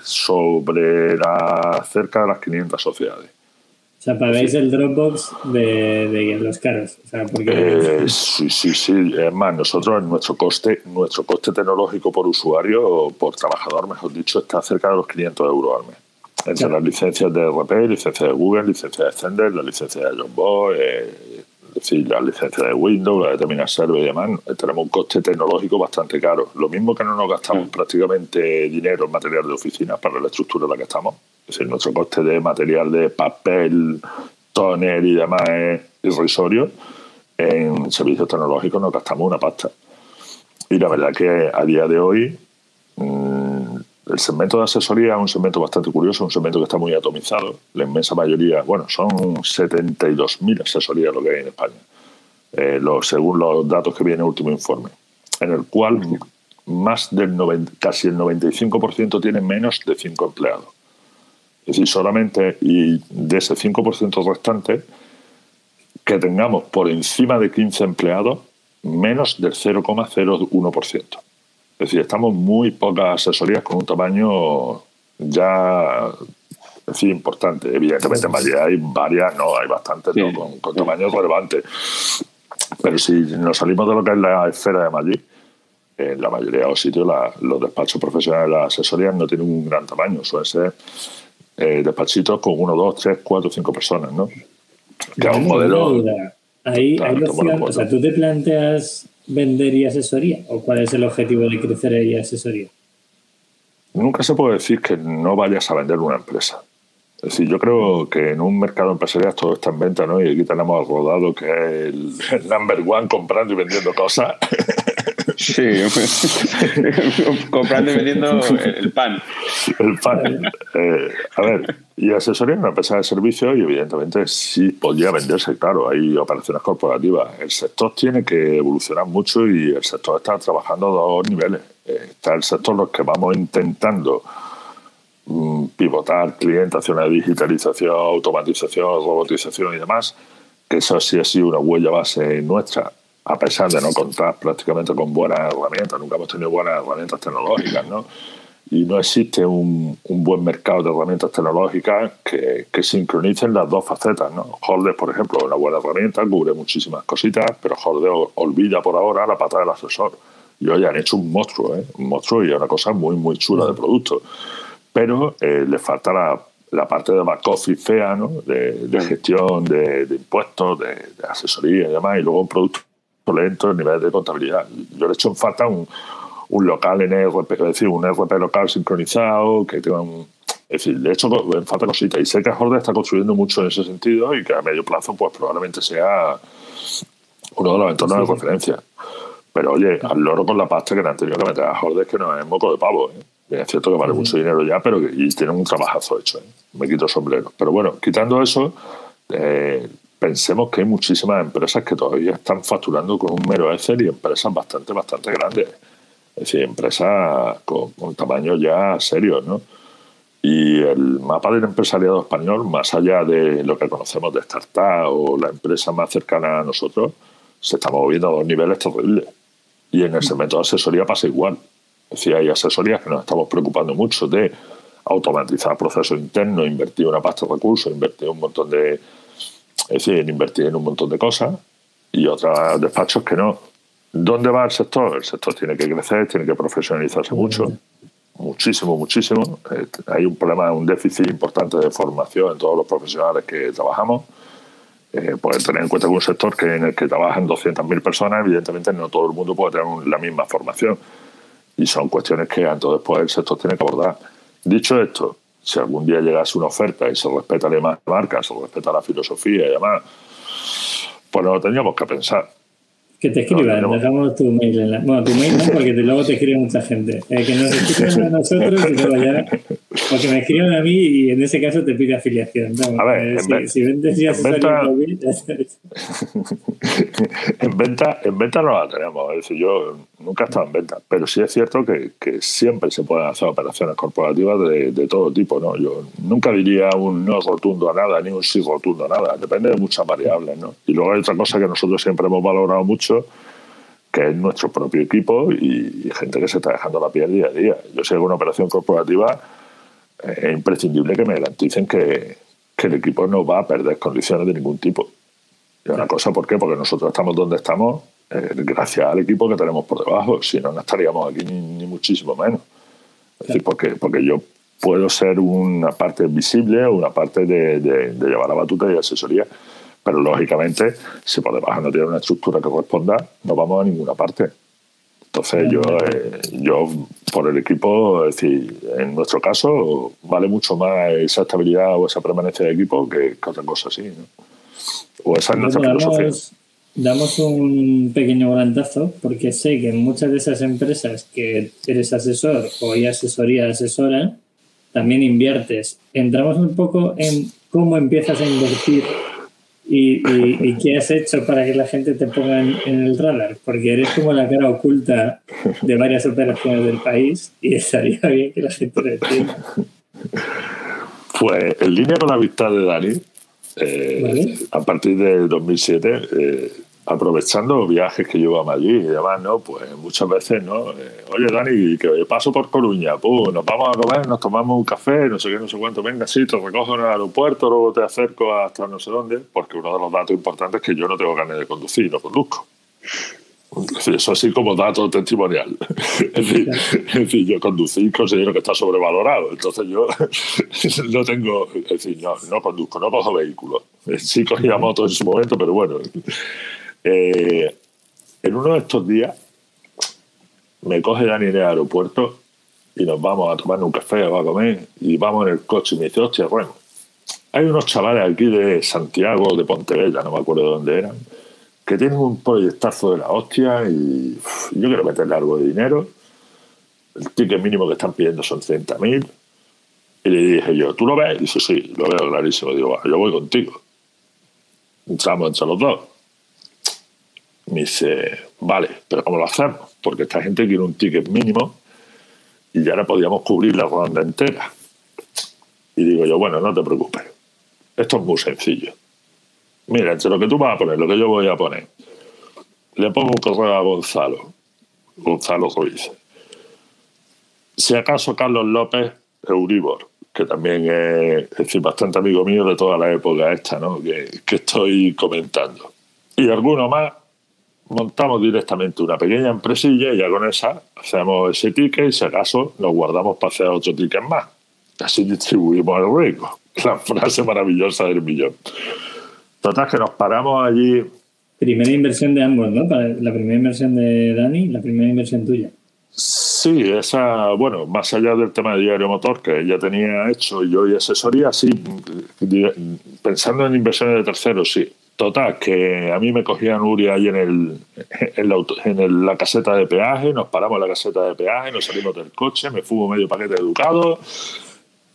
sobre la, cerca de las 500 sociedades. O sea, pagáis el Dropbox de, los caros. O sea, porque... Eh, sí, sí, sí. Es más, nosotros nuestro coste, nuestro coste tecnológico por usuario, o por trabajador, mejor dicho, está cerca de los 500 euros al mes entre las licencias de RP, licencias de Google, licencias de Extender, la licencia de John Boy, eh, decir, la licencia de Windows, la de Terminal Server y demás, tenemos un coste tecnológico bastante caro. Lo mismo que no nos gastamos prácticamente dinero en material de oficina para la estructura en la que estamos. Es decir, nuestro coste de material de papel, toner y demás es irrisorio. En servicios tecnológicos nos gastamos una pasta. Y la verdad que a día de hoy mmm, el segmento de asesoría es un segmento bastante curioso, un segmento que está muy atomizado. La inmensa mayoría, bueno, son 72.000 asesorías lo que hay en España, eh, según los datos que viene el último informe, en el cual más del 90, casi el 95% tiene menos de 5 empleados. Es decir, solamente y de ese 5% restante, que tengamos por encima de 15 empleados, menos del 0,01%. Es decir, estamos muy pocas asesorías con un tamaño ya en importante. Evidentemente, hay varias, no, hay bastantes con, con tamaño relevante. Pero si nos salimos de lo que es la esfera de Madrid, en la mayoría de los sitios los despachos profesionales de las asesorías no tienen un gran tamaño, suelen ser eh, despachitos con uno, dos, tres, cuatro, cinco personas, ¿no? Que es un modelo. Ahí, o sea, tú te planteas vender y asesoría? ¿O cuál es el objetivo de crecer y asesoría? Nunca se puede decir que no vayas a vender una empresa. Es decir, yo creo que en un mercado empresarial todo está en venta, ¿no? Y aquí tenemos al rodado que es el, number one comprando y vendiendo cosas. Sí, comprando y vendiendo el pan. El pan. Eh, a ver, y asesoría en una empresa de servicio y evidentemente sí podría venderse, claro, hay operaciones corporativas. El sector tiene que evolucionar mucho y el sector está trabajando a dos niveles. Está el sector los que vamos intentando mm, pivotar clientes hacia una digitalización, automatización, robotización y demás, que eso sí ha sido una huella base nuestra a pesar de no contar prácticamente con buenas herramientas, nunca hemos tenido buenas herramientas tecnológicas, ¿no? Y no existe un, un buen mercado de herramientas tecnológicas que, que, sincronicen las dos facetas, ¿no? Hordes, por ejemplo, es una buena herramienta, cubre muchísimas cositas, pero Hordes olvida por ahora la pata del asesor. Y hoy han hecho un monstruo, ¿eh? Un monstruo y una cosa muy, muy chula de producto. Pero eh, le falta la, la parte de back office fea, ¿no? De, de gestión de, de impuestos, de, de, asesoría y demás, y luego un producto lento el nivel de contabilidad. Yo le he hecho en falta un, un local en ERP, es decir, un ERP local sincronizado, que tenga un... Es decir, le he hecho en falta cositas. Y sé que Jorge está construyendo mucho en ese sentido y que a medio plazo pues probablemente sea uno de los entornos sí, de referencia. Pero oye, al loro con la pasta que le han tenido que meter a que no es moco de pavo. ¿eh? Es cierto que vale sí. mucho dinero ya, pero que, y tiene un trabajazo hecho. ¿eh? Me quito el sombrero. Pero bueno, quitando eso, eh, pensemos que hay muchísimas empresas que todavía están facturando con un mero Excel y empresas bastante, bastante grandes. Es decir, empresas con, con tamaños ya serios, ¿no? Y el mapa del empresariado español, más allá de lo que conocemos de startup o la empresa más cercana a nosotros, se está moviendo a dos niveles terribles. Y en el segmento de asesoría pasa igual. Es decir, hay asesorías que nos estamos preocupando mucho de automatizar procesos internos, invertir una pasta de recursos, invertir un montón de, es decir, invertir en un montón de cosas y otros despachos que no. ¿Dónde va el sector? El sector tiene que crecer, tiene que profesionalizarse mucho, muchísimo, muchísimo. Eh, hay un problema, un déficit importante de formación en todos los profesionales que trabajamos. Eh, pues tener en cuenta que un sector que en el que trabajan 200.000 personas, evidentemente no todo el mundo puede tener la misma formación. Y son cuestiones que antes o después el sector tiene que abordar. Dicho esto, si algún día llegase una oferta y se respeta la marca, se respeta la filosofía y demás, pues no lo tendríamos que pensar. Que te escriban, no, dejamos tu mail en la... Bueno, tu mail no, porque te, luego te escribe mucha gente. Eh, que nos escriban a nosotros y luego ya... Porque me escriban a mí y en ese caso te pide afiliación. A ver, eh, si, en, si vendes ya en venta, en venta, en venta no la tenemos. Es decir, yo nunca he estado en venta, pero sí es cierto que, que siempre se pueden hacer operaciones corporativas de, de, todo tipo. ¿no? Yo nunca diría un no rotundo a nada ni un sí rotundo a nada. Depende de muchas variables. ¿no? Y luego hay otra cosa que nosotros siempre hemos valorado mucho que es nuestro propio equipo y, y, gente que se está dejando la piel día a día. Yo si hago una operación corporativa es imprescindible que me garanticen que, que, el equipo no va a perder condiciones de ningún tipo. Y una cosa, ¿por qué? Porque nosotros estamos donde estamos eh, gracias al equipo que tenemos por debajo, si no, no estaríamos aquí ni, ni muchísimo menos. Es decir, porque, porque yo puedo ser una parte visible o una parte de, de, de llevar la batuta y asesoría, pero lógicamente, si por debajo no tiene una estructura que corresponda, no vamos a ninguna parte. Entonces yo, eh, yo por el equipo, es decir, en nuestro caso, vale mucho más esa estabilidad o esa permanencia de equipo que, que otra cosa así. ¿no? O esa es nuestra damos, filosofía. Damos un pequeño volantazo porque sé que en muchas de esas empresas que eres asesor o hay asesoría asesora, también inviertes. Entramos un poco en cómo empiezas a invertir ¿Y, y, y qué has hecho para que la gente te ponga en, en, el radar? Porque eres como la cara oculta de varias operaciones del país y estaría bien que la gente lo entienda. Pues en línea con la amistad de Dani, eh, ¿Vale? a partir del 2007, eh, aprovechando viajes que yo a Madrid y demás, ¿no? Pues muchas veces, ¿no? Eh, Oye, Dani, que paso por Coruña, pues nos vamos a comer, nos tomamos un café, no sé qué, no sé cuánto, venga, sí, te recojo en el aeropuerto, luego te acerco hasta no sé dónde, porque uno de los datos importantes es que yo no tengo carne de conducir, no conduzco. Eso así como dato testimonial. Es decir, es decir, yo conducir considero que está sobrevalorado. Entonces yo no tengo, es decir, no, no conduzco, no cojo vehículos. Sí cogía moto en su momento, pero bueno. Eh, en uno de estos días me coge Dani en aeropuerto y nos vamos a tomar un café o a comer y vamos en el coche y me dice, hostia, bueno, hay unos chavales aquí de Santiago, de Pontevedra, no me acuerdo de dónde eran, que tienen un proyectazo de la hostia y yo quiero meterle algo de dinero. El ticket mínimo que están pidiendo son 30.000. Y le dije yo, ¿tú lo ves? Y dice, sí, lo veo clarísimo. Digo, yo voy contigo. Entramos entre los dos. Me dice, vale, pero ¿cómo lo hacemos? Porque esta gente quiere un ticket mínimo y ya no podíamos cubrir la ronda entera. Y digo yo, bueno, no te preocupes. Esto es muy sencillo. Mira, entre lo que tú vas a poner, lo que yo voy a poner, le pongo un correo a Gonzalo, Gonzalo Ruiz. Si acaso Carlos López, Euribor, que también es, bastante amigo mío de toda la época esta, ¿no? Que, que estoy comentando. Y alguno más, montamos directamente una pequeña empresilla y ya con esa hacemos ese ticket y si acaso nos guardamos para hacer otro ticket más. Así distribuimos el riesgo. La frase maravillosa del millón. Total, que nos paramos allí. Primera inversión de ambos, ¿no? La primera inversión de Dani, la primera inversión tuya. Sí, esa, bueno, más allá del tema de diario motor que ella tenía hecho yo y asesoría, sí, pensando en inversiones de terceros, sí. Total, que a mí me cogían Uri ahí en, el, en, la, en la caseta de peaje, nos paramos en la caseta de peaje, nos salimos del coche, me fumo medio paquete de educado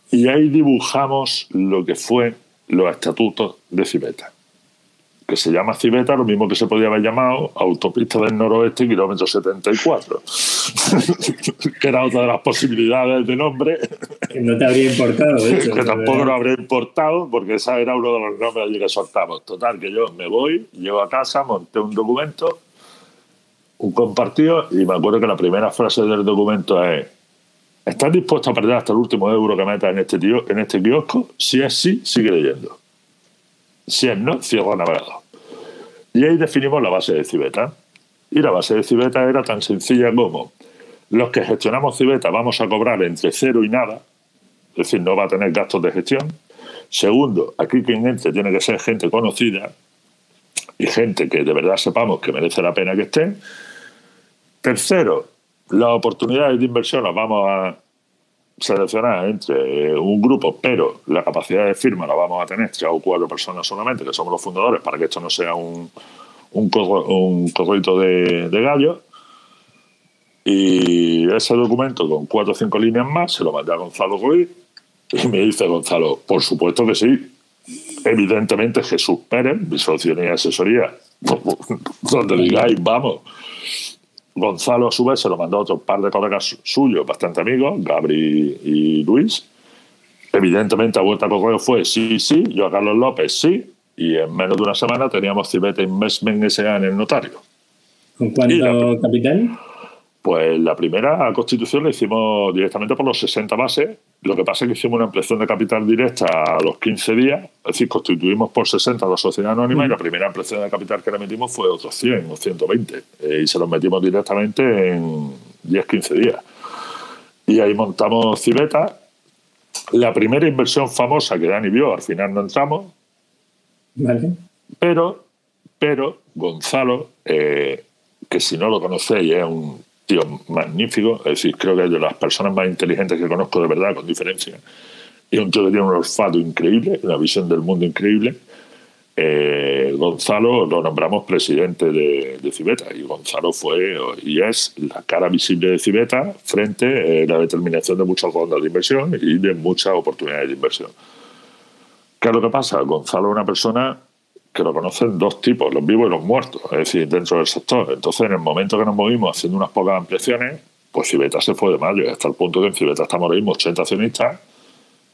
y ahí dibujamos lo que fue los estatutos de Cibeta que se llama Cibeta, lo mismo que se podía haber llamado Autopista del Noroeste, kilómetro 74, que era otra de las posibilidades de nombre. Que no te habría importado, de hecho. que tampoco nos habría importado, porque esa era uno de los nombres allí que soltamos. Total, que yo me voy, llego a casa, monté un documento, un compartido, y me acuerdo que la primera frase del documento es ¿Estás dispuesto a perder hasta el último euro que metas en este, tío, en este kiosco? Si es sí, sigue leyendo. Si es no, cierra navegador. Y ahí definimos la base de Cibeta. Y la base de Cibeta era tan sencilla como los que gestionamos Cibeta vamos a cobrar entre cero y nada, es decir, no va a tener gastos de gestión. Segundo, aquí quien entre tiene que ser gente conocida y gente que de verdad sepamos que merece la pena que esté. Tercero, las oportunidades de inversión las vamos a seleccionar entre un grupo, pero la capacidad de firma la vamos a tener tres o cuatro personas solamente, que somos los fundadores, para que esto no sea un, un, corro, de, de gallo. Y ese documento con cuatro o cinco líneas más se lo mandé a Gonzalo Ruiz y me dice Gonzalo, por supuesto que sí. Evidentemente Jesús Pérez, mi socio y asesoría, donde digáis, vamos. Gonzalo, a su vez, se lo mandó a otro par de colegas suyos, bastante amigos, Gabri y Luis. Evidentemente, a vuelta correo fue sí, sí, yo a Carlos López sí, y en menos de una semana teníamos Cibeta Investment S.A. en el notario. ¿Con cuánto capital? Pues la primera constitución la hicimos directamente por los 60 bases. Lo que pasa es que hicimos una ampliación de capital directa a los 15 días, es decir, constituimos por 60 la sociedad anónima y la primera ampliación de capital que le metimos fue otros 100 o 120 eh, y se los metimos directamente en 10-15 días. Y ahí montamos Cibeta. La primera inversión famosa que Dani vio, al final no entramos. Vale. Pero, pero Gonzalo, eh, que si no lo conocéis es un magnífico, es decir, creo que es de las personas más inteligentes que conozco de verdad, con diferencia. Y un tío que tiene un olfato increíble, una visión del mundo increíble. Eh, Gonzalo lo nombramos presidente de, Cibeta y Gonzalo fue y es la cara visible de Cibeta frente a eh, la determinación de muchas rondas de inversión y de muchas oportunidades de inversión. ¿Qué es lo que pasa? Gonzalo es una persona que lo conocen dos tipos, los vivos y los muertos, es decir, dentro del sector. Entonces, en el momento que nos movimos haciendo unas pocas ampliaciones, pues Cibeta se fue de mayo, hasta el punto que en Cibeta estamos ahora mismo 80 accionistas,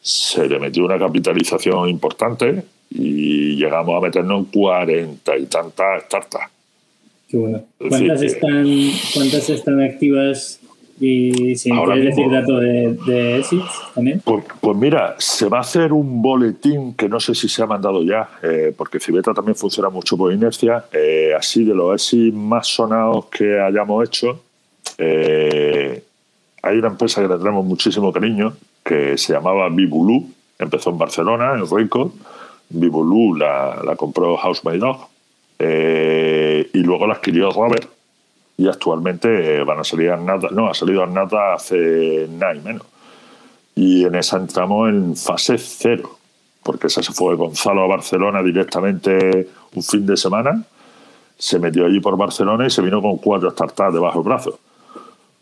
se le metió una capitalización importante y llegamos a meternos en 40 y tantas startups. Qué bueno. ¿Cuántas, están, ¿Cuántas están activas y si quieres decir datos de, de también. Pues, pues, mira, se va a hacer un boletín que no sé si se ha mandado ya, eh, porque Cibeta también funciona mucho por inercia. Eh, así de los ESIS más sonados que hayamos hecho, eh, hay una empresa que le tenemos muchísimo cariño que se llamaba Bibulú, empezó en Barcelona, en Rico. Bibulú la, la compró House by Dog y luego la adquirió Robert y actualmente van a salir a nada, no, ha salido a nada hace nada y menos. Y en esa entramos en fase cero, porque esa se fue Gonzalo a Barcelona directamente un fin de semana se metió allí por Barcelona y se vino con cuatro startups debajo del brazo,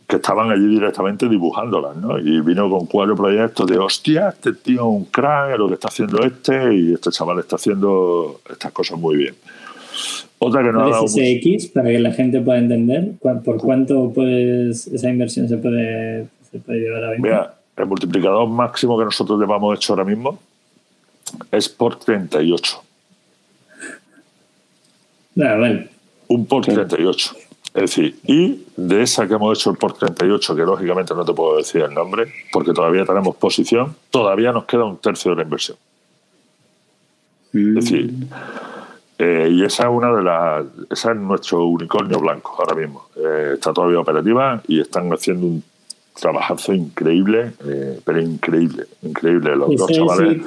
que estaban allí directamente dibujándolas, ¿no? Y vino con cuatro proyectos de, hostia, este tío es un crack, lo que está haciendo este, y este chaval está haciendo estas cosas muy bien. Otra que no ha dado para que la gente pueda entender por cuánto puedes, esa inversión se puede, se puede llevar a venta. Mira, el multiplicador máximo que nosotros llevamos hecho ahora mismo es por 38. Ah, vale. Un por 38. Es decir, y de esa que hemos hecho el por 38, que lógicamente no te puedo decir el nombre, porque todavía tenemos posición, todavía nos queda un tercio de la inversión. Es decir, eh, y esa es una de las, esa es nuestro unicornio blanco ahora mismo. Eh, está todavía operativa y están haciendo un trabajazo increíble, eh, pero increíble, increíble. Los dos chavales.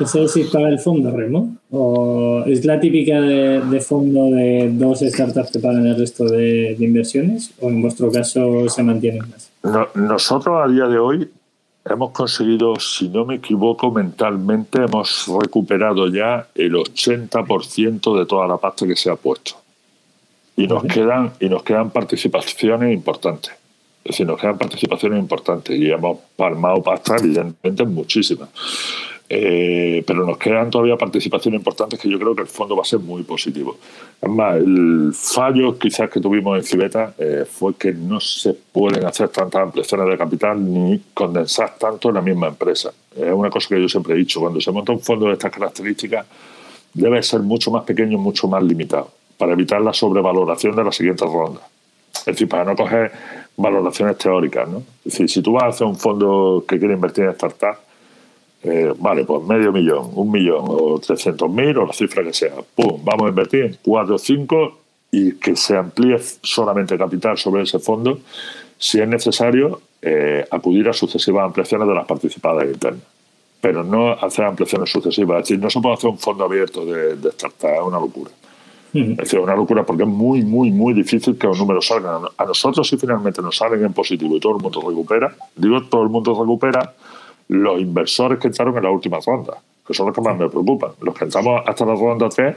¿Eso es si paga el fondo, Remo? ¿O es la típica de, fondo de dos startups que pagan el resto de, inversiones? ¿O en vuestro caso se mantienen más? nosotros a día de hoy hemos conseguido, si no me equivoco mentalmente, hemos recuperado ya el 80% de toda la pasta que se ha puesto. Y nos, quedan, y nos quedan participaciones importantes. Es decir, nos quedan participaciones importantes y hemos palmado pasta, evidentemente, muchísimas. Eh, pero nos quedan todavía participaciones importantes que yo creo que el fondo va a ser muy positivo. Además, el fallo quizás que tuvimos en Cibeta eh, fue que no se pueden hacer tantas ampliaciones de capital ni condensar tanto en la misma empresa. Es una cosa que yo siempre he dicho, cuando se monta un fondo de estas características debe ser mucho más pequeño, mucho más limitado, para evitar la sobrevaloración de la siguiente ronda. Es decir, para no coger valoraciones teóricas. ¿no? Es decir, si tú vas a hacer un fondo que quiere invertir en startups, eh, vale, pues medio millón, un millón o trescientos mil o la cifra que sea. Pum, vamos a invertir en cuatro o cinco y que se amplíe solamente capital sobre ese fondo si es necesario eh, acudir a sucesivas ampliaciones de las participadas internas. Pero no hacer ampliaciones sucesivas. Es decir, no se puede hacer un fondo abierto de, de startup, es una locura. Es decir, una locura porque es muy, muy, muy difícil que los números salgan. A nosotros, si finalmente nos salen en positivo y todo el mundo recupera, digo, todo el mundo recupera, los inversores que entraron en la última ronda, que son los que más me preocupan. Los que entramos hasta la ronda 3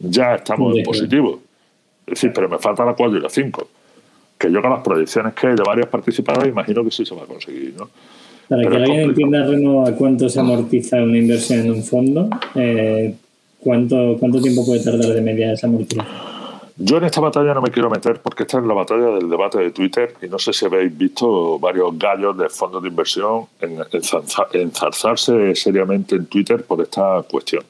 ya estamos en positivo. Es decir, pero me falta la 4 y la 5. Que yo con las proyecciones que hay de varias participadas imagino que sí se va a conseguir. ¿no? Para que alguien entienda, Reno, a cuánto se amortiza una inversión en un fondo, eh, ¿cuánto, ¿cuánto tiempo puede tardar de media esa amortización? Yo en esta batalla no me quiero meter porque esta es la batalla del debate de Twitter y no sé si habéis visto varios gallos de fondos de inversión en, enzarzarse seriamente en Twitter por esta cuestión.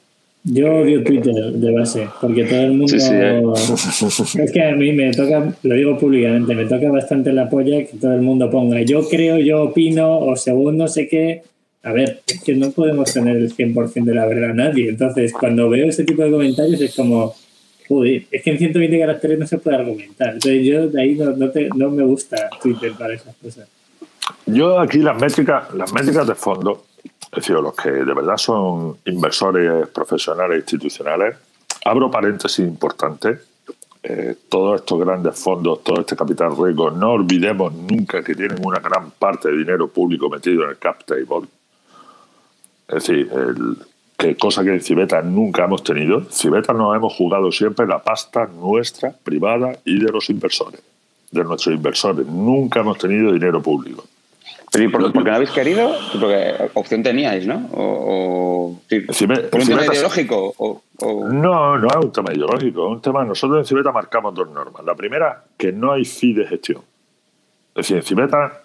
Yo odio Twitter de base, porque todo el mundo... Eh. Es que a mí me toca, lo digo públicamente, me toca bastante la polla que todo el mundo ponga yo creo, yo opino, o según no sé qué. A ver, es que no podemos tener el 100% de la verdad a nadie. Entonces, cuando veo ese tipo de comentarios es como es que en 120 caracteres no se puede argumentar. Entonces yo de ahí no, me gusta Twitter para esas cosas. Yo aquí las métricas, las métricas de fondo, es decir, los que de verdad son inversores profesionales e institucionales, abro paréntesis importante. Eh, todos estos grandes fondos, todo este capital riesgo, no olvidemos nunca que tienen una gran parte de dinero público metido en el cap table. Es decir, el, cosa que en Cibeta nunca hemos tenido. Cibeta nos hemos jugado siempre la pasta nuestra, privada y de los inversores, de nuestros inversores. Nunca hemos tenido dinero público. ¿Pero y por, qué no habéis querido? Porque opción teníais, ¿no? O, ¿Un tema ideológico? No, no es un tema ideológico. Es un tema. Nosotros en Cibeta marcamos dos normas. La primera, que no hay fee de gestión. Es decir, en Cibeta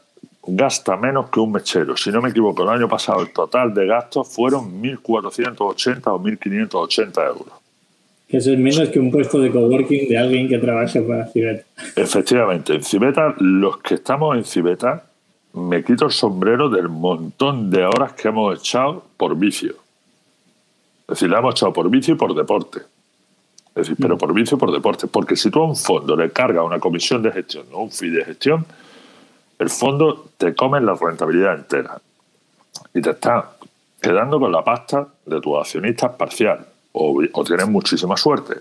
gasta menos que un mechero. Si no me equivoco, el año pasado el total de gastos fueron 1.480 o 1.580 euros. Que eso es menos que un puesto de coworking de alguien que trabaje para Cibeta. Efectivamente, en Cibeta, los que estamos en Cibeta, me quito el sombrero del montón de horas que hemos echado por vicio. Es decir, la hemos echado por vicio y por deporte. Es decir, pero mm. por vicio y por deporte. Porque si tú a un fondo le cargas una comisión de gestión o un fee de gestión, el fondo te come la rentabilidad entera y te está quedando con la pasta de tus accionistas parcial o, tienes muchísima suerte.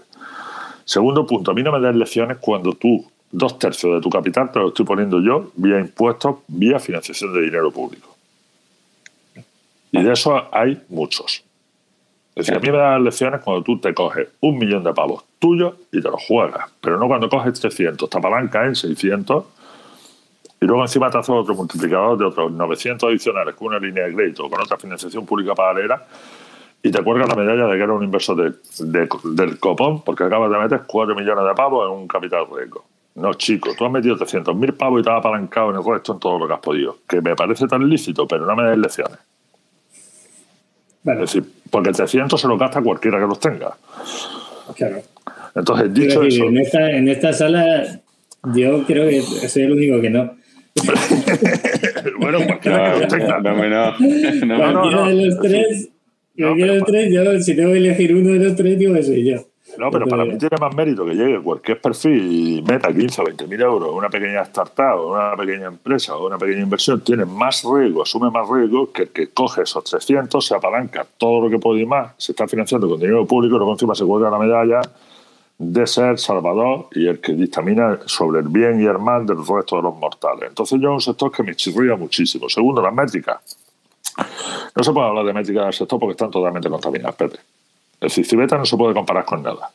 Segundo punto, a mí no me das lecciones cuando tú dos tercios de tu capital te lo estoy poniendo yo vía impuestos, vía financiación de dinero público. Y de eso hay muchos. Es decir, a mí me dan lecciones cuando tú te coges un millón de pavos tuyos y te los juegas, pero no cuando coges 300, te apalancas en 600 y luego encima te haces otro multiplicador de otros 900 adicionales con una línea de crédito, con otra financiación pública paralela y te cuelgas la medalla de que eres un inversor de, del copón porque acabas de meter 4 millones de pavos en un capital riesgo. No, chico, tú has metido 300.000 pavos y te has apalancado en el resto en todo lo que has podido. Que me parece tan lícito, pero no me des lecciones. Es decir, porque el 300 se lo gasta cualquiera que los tenga. Claro. Entonces, dicho eso. En esta, en esta sala, yo creo que soy el único que no. bueno, cualquiera que los tenga. No, no, no. Cualquiera de los tres, cualquiera de los tres, yo si tengo que elegir uno de los tres, digo que soy yo. No, pero para mí tiene más mérito que llegue cualquier perfil y meta 15 o 20 mil euros una pequeña startup, una pequeña empresa o una pequeña inversión. Tiene más riesgo, asume más riesgo que el que coge esos 300, se apalanca todo lo que puede y más, se está financiando con dinero público luego encima se cuelga la medalla de ser salvador y el que dictamina sobre el bien y el mal del resto de los mortales. Entonces yo es un sector que me chirría muchísimo. Segundo, las métricas. No se puede hablar de métricas del sector porque están totalmente contaminadas, Pepe. Es decir, Cibeta no se puede comparar con nada.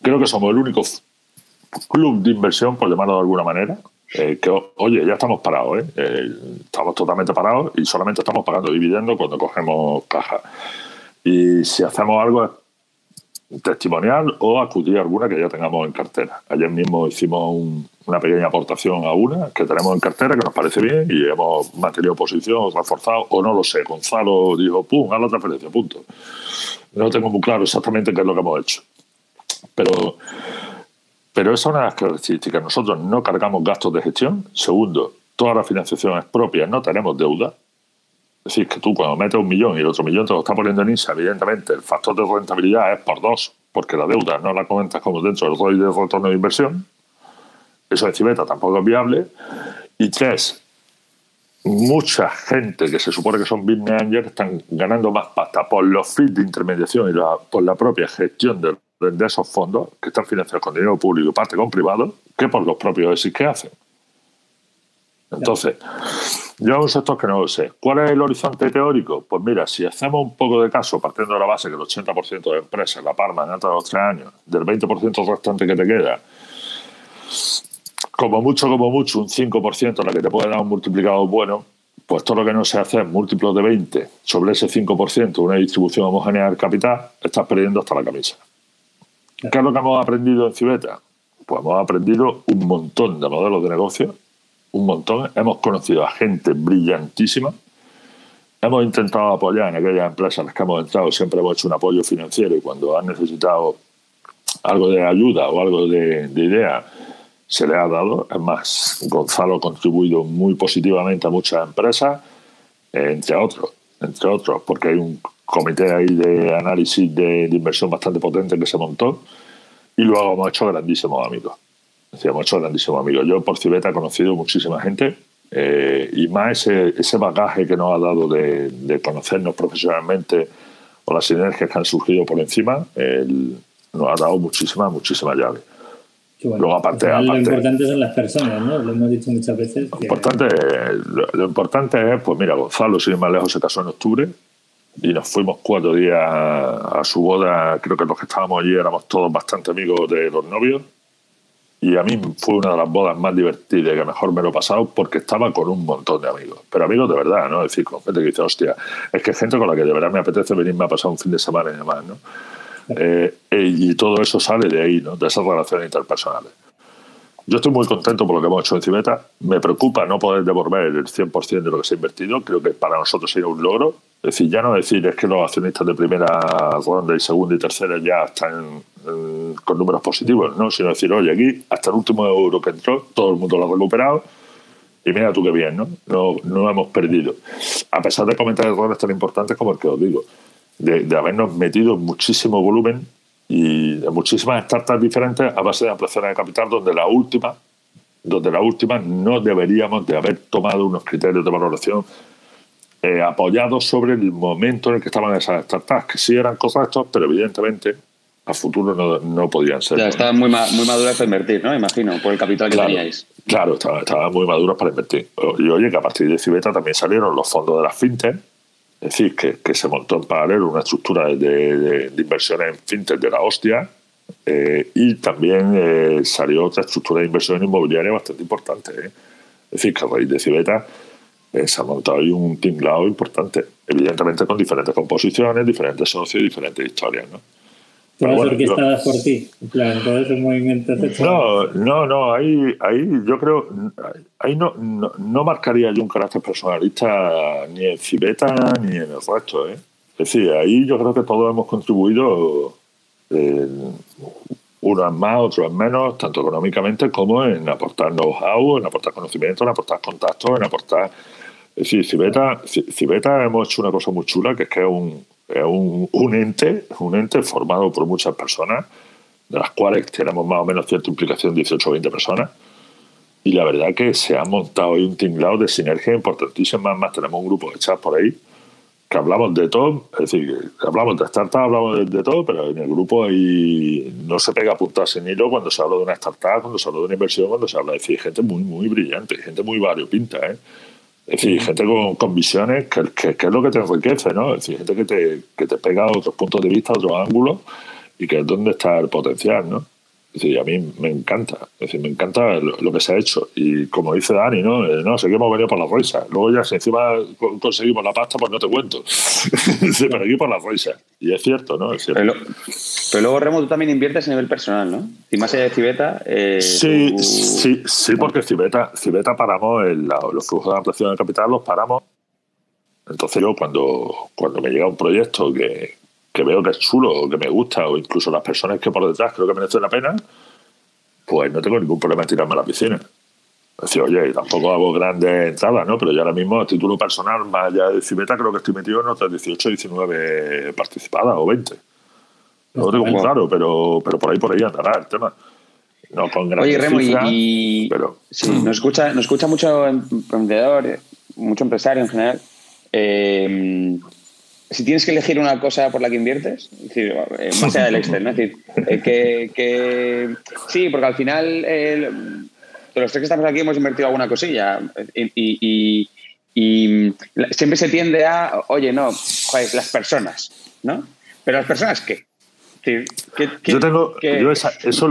Creo que somos el único club de inversión, por llamarlo de alguna manera, eh, que, oye, ya estamos parados, ¿eh? ¿eh? Estamos totalmente parados y solamente estamos pagando dividendos cuando cogemos caja. Y si hacemos algo testimonial o acudir a alguna que ya tengamos en cartera. Ayer mismo hicimos una pequeña aportación a una que tenemos en cartera que nos parece bien y hemos mantenido posición, reforzado, o no lo sé. Gonzalo dijo, pum, haz la transferencia, punto. No tengo muy claro exactamente qué es lo que hemos hecho. Pero, pero esa es una de las características. Nosotros no cargamos gastos de gestión. Segundo, toda la financiación es propia, no tenemos deuda. Es decir, que tú cuando metes un millón y el otro millón te lo está poniendo en INSA, evidentemente el factor de rentabilidad es por dos, porque la deuda no la comentas como dentro del ROI de retorno de inversión. Eso de Cibeta tampoco es viable. Y tres, mucha gente que se supone que son business angels están ganando más pasta por los fees de intermediación y por la propia gestión de, esos fondos que están financiados con dinero público y parte con privado que por los propios ESIS que hacen. Entonces, yo un sector que no lo sé. ¿Cuál es el horizonte teórico? Pues mira, si hacemos un poco de caso, partiendo de la base que el 80% de empresas la palman antes de los tres años, del 20% restante que te queda, como mucho, como mucho, un 5% la que te puede dar un multiplicador bueno, pues todo lo que no se hace es múltiplos de 20 sobre ese 5%, una distribución homogénea del capital, estás perdiendo hasta la camisa. ¿Qué es lo que hemos aprendido en Cibeta? Pues hemos aprendido un montón de modelos de negocio, un montón. Hemos conocido a gente brillantísima. Hemos intentado apoyar en aquellas empresas en las que hemos entrado, siempre hemos hecho un apoyo financiero y cuando han necesitado algo de ayuda o algo de, de idea, se le ha dado. Es más, Gonzalo ha contribuido muy positivamente a muchas empresas, entre otros, entre otros, porque hay un comité ahí de análisis de, inversión bastante potente que se montó y luego hemos hecho grandísimos amigos. Hemos hecho grandísimos amigos. Yo por Cibeta he conocido muchísima gente eh, y más ese, ese bagaje que nos ha dado de, conocernos profesionalmente o las sinergias que han surgido por encima, nos ha dado muchísimas, muchísimas llaves. Luego, aparte, lo importante son las personas, ¿no? Lo hemos dicho muchas veces. Lo, importante, lo, importante es, pues mira, Gonzalo, sin más lejos, se casó en octubre y nos fuimos cuatro días a su boda. Creo que los que estábamos allí éramos todos bastante amigos de los novios. Y a mí fue una de las bodas más divertidas que mejor me lo he pasado porque estaba con un montón de amigos. Pero amigos de verdad, ¿no? Es decir, con gente que dice, hostia, es que gente con la que de verdad me apetece venirme a pasar un fin de semana y demás, ¿no? Eh, y todo eso sale de ahí, ¿no? de esas relaciones interpersonales. Yo estoy muy contento por lo que hemos hecho en Cibeta. Me preocupa no poder devolver el 100% de lo que se ha invertido. Creo que para nosotros sería un logro. Es decir, ya no decir es que los accionistas de primera ronda y segunda y tercera ya están con números positivos, ¿no? sino decir, oye, aquí hasta el último euro que entró, todo el mundo lo ha recuperado y mira tú qué bien, ¿no? No, no hemos perdido. A pesar de cometer errores tan importantes como el que os digo de, habernos metido muchísimo volumen y de muchísimas startups diferentes a base de ampliaciones de capital, donde la última, donde la última no deberíamos de haber tomado unos criterios de valoración eh, apoyados sobre el momento en el que estaban esas startups, que sí eran correctos, pero evidentemente a futuro no, no podían ser. Ya estaban muy, muy maduras para invertir, ¿no? Imagino, por el capital que teníais. Claro, estaban, estaban muy maduras para invertir. Y oye, que a partir de Cibeta también salieron los fondos de las fintech, Es decir, que, se montó en paralelo una estructura de, inversiones en fintech de la hostia eh, y también eh, salió otra estructura de inversión inmobiliaria bastante importante. ¿eh? Es decir, que a raíz de Cibeta se ha montado ahí un tinglado importante, evidentemente con diferentes composiciones, diferentes socios y diferentes historias. ¿no? Todas bueno, orquestadas por ti, plan, todo ese movimiento. No, no, no, ahí, ahí yo creo, ahí no, no, marcaría yo un carácter personalista ni en Cibeta ni en el resto. ¿eh? Es decir, ahí yo creo que todos hemos contribuido, eh, unos más, otros menos, tanto económicamente como en aportar know-how, en aportar conocimiento, en aportar contactos, en aportar... Es decir, Cibeta, Cibeta hemos hecho una cosa muy chula, que es que es un un, un, ente, un ente formado por muchas personas, de las cuales tenemos más o menos cierta implicación, 18 o 20 personas. Y la verdad que se ha montado ahí un tinglado de sinergia importantísima. Más tenemos un grupo de chat por ahí que hablamos de todo, es decir, hablamos de startups, hablamos de, todo, pero en el grupo ahí no se pega a sin hilo cuando se habla de una startup, cuando se habla de una inversión, cuando se habla de decir, gente muy, muy brillante, gente muy variopinta, ¿eh? Es decir, gente con, visiones que, es lo que te enriquece, ¿no? Es decir, gente que te, que te pega otros puntos de vista, otros ángulos y que es donde está el potencial, ¿no? Decir, a mí me encanta, es decir, me encanta lo, que se ha hecho. Y como dice Dani, ¿no? Eh, no, hemos venido por la risa. Luego ya si encima conseguimos la pasta, pues no te cuento. pero aquí por la risa. Y es cierto, ¿no? Es cierto. Pero, luego, Remo, tú también inviertes a nivel personal, ¿no? Y más allá de Cibeta... Eh, sí, sí, sí, porque Cibeta, Cibeta paramos, los flujos de ampliación de capital los paramos. Entonces yo cuando, cuando me llega un proyecto que, que veo que es chulo o que me gusta, o incluso las personas que por detrás creo que merecen la pena, pues no tengo ningún problema en tirarme a la piscina. Decir, oye, tampoco hago grandes entradas, ¿no? Pero yo ahora mismo, a título personal, más allá de Cibeta, creo que estoy metido en otras 18, 19 participadas o 20. No lo tengo muy claro, pero, pero por ahí por ahí andará el tema. No con grandes Oye, Remo, y, pero, sí, nos, escucha, nos escucha mucho emprendedor, mucho empresario en general. Eh, si tienes que elegir una cosa por la que inviertes, es decir, eh, más allá del Excel, ¿no? Es decir, eh, que, sí, porque al final de los tres que estamos aquí hemos invertido alguna cosilla y, siempre se tiende a, oye, no, joder, las personas, ¿no? Pero las personas, ¿qué? yo tengo, yo eso,